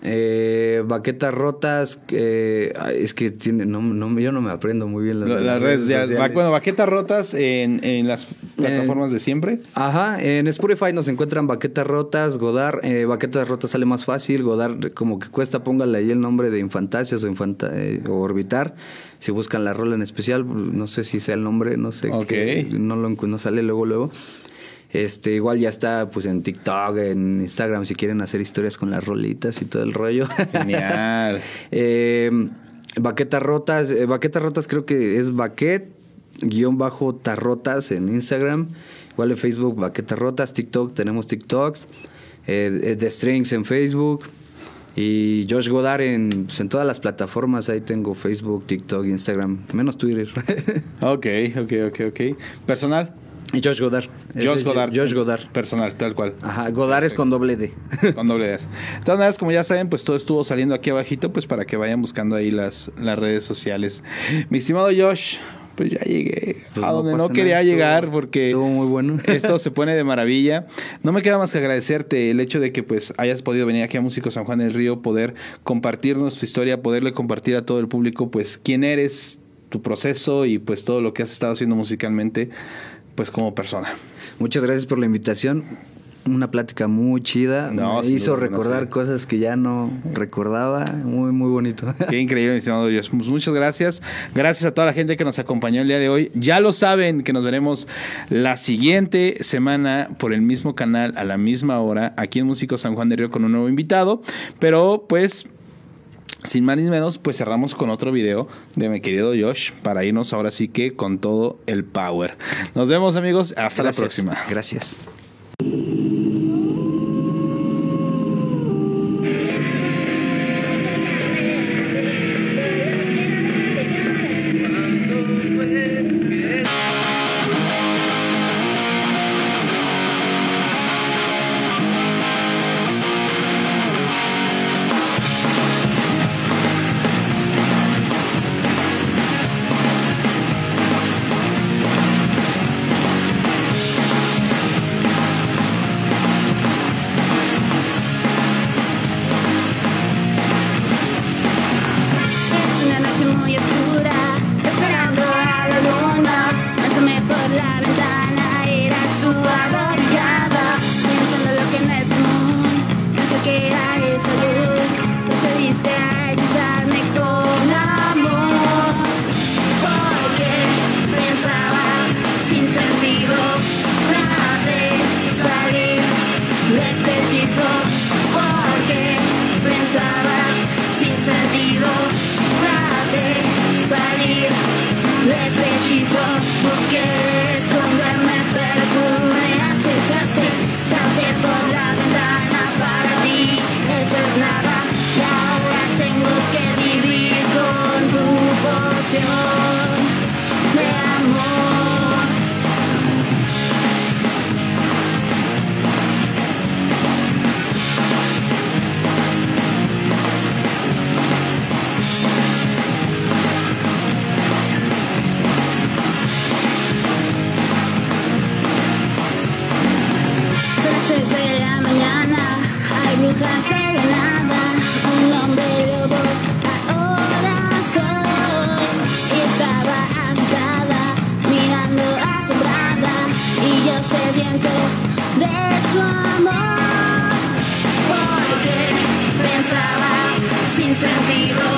[SPEAKER 2] Eh, baquetas rotas. eh, es que tiene, no, no, yo no me aprendo muy bien las,
[SPEAKER 1] Las,
[SPEAKER 2] las
[SPEAKER 1] redes,
[SPEAKER 2] sociales.
[SPEAKER 1] bueno, baquetas rotas en, en las plataformas de siempre.
[SPEAKER 2] Ajá, en Spotify nos encuentran baquetas rotas, Godar, eh, baquetas rotas sale más fácil, Godar como que cuesta, póngale ahí el nombre de Infantasias o, Infanta- eh, o Orbitar, si buscan la rola en especial, no sé si sea el nombre, no sé,
[SPEAKER 1] Ok.
[SPEAKER 2] no, lo, no sale luego, luego. Este, igual ya está pues en TikTok, en Instagram, si quieren hacer historias con las rolitas y todo el rollo.
[SPEAKER 1] Genial.
[SPEAKER 2] Eh, baquetas rotas, eh, baquetas rotas creo que es baquet guion bajo tarrotas en Instagram, igual en Facebook baquetas rotas, TikTok tenemos TikToks, eh, eh, The Strings en Facebook y Josh Godard en, pues, en todas las plataformas, ahí tengo Facebook, TikTok, Instagram, menos Twitter.
[SPEAKER 1] Ok, ok, ok, ok. Personal.
[SPEAKER 2] Y Josh Godard.
[SPEAKER 1] Josh Godard.
[SPEAKER 2] Josh Godard.
[SPEAKER 1] Personal, tal cual.
[SPEAKER 2] Ajá, Godard es con doble D.
[SPEAKER 1] Con doble D. De todas maneras, como ya saben, pues todo estuvo saliendo aquí abajito, pues para que vayan buscando ahí las, las redes sociales. Mi estimado Josh, pues ya llegué
[SPEAKER 2] Pues
[SPEAKER 1] a donde no, quería
[SPEAKER 2] nada,
[SPEAKER 1] llegar porque
[SPEAKER 2] estuvo muy bueno.
[SPEAKER 1] esto se pone de maravilla. No me queda más que agradecerte el hecho de que pues hayas podido venir aquí a Músico San Juan del Río, poder compartirnos tu historia, poderle compartir a todo el público pues quién eres, tu proceso y pues todo lo que has estado haciendo musicalmente pues como persona.
[SPEAKER 2] Muchas gracias por la invitación. Una plática muy chida.
[SPEAKER 1] No,
[SPEAKER 2] Me hizo
[SPEAKER 1] duda, no
[SPEAKER 2] recordar
[SPEAKER 1] sé.
[SPEAKER 2] cosas que ya no recordaba. Muy, muy bonito.
[SPEAKER 1] Qué increíble, mi estimado Dios. Pues muchas gracias. Gracias a toda la gente que nos acompañó el día de hoy. Ya lo saben que nos veremos la siguiente semana por el mismo canal a la misma hora aquí en Músico San Juan de Río con un nuevo invitado. Pero pues sin más ni menos, pues cerramos con otro video de mi querido Josh para irnos ahora sí que con todo el power. Nos vemos amigos. Hasta la próxima.
[SPEAKER 2] Gracias.
[SPEAKER 3] de
[SPEAKER 4] su amor. Porque pensaba sin sentido.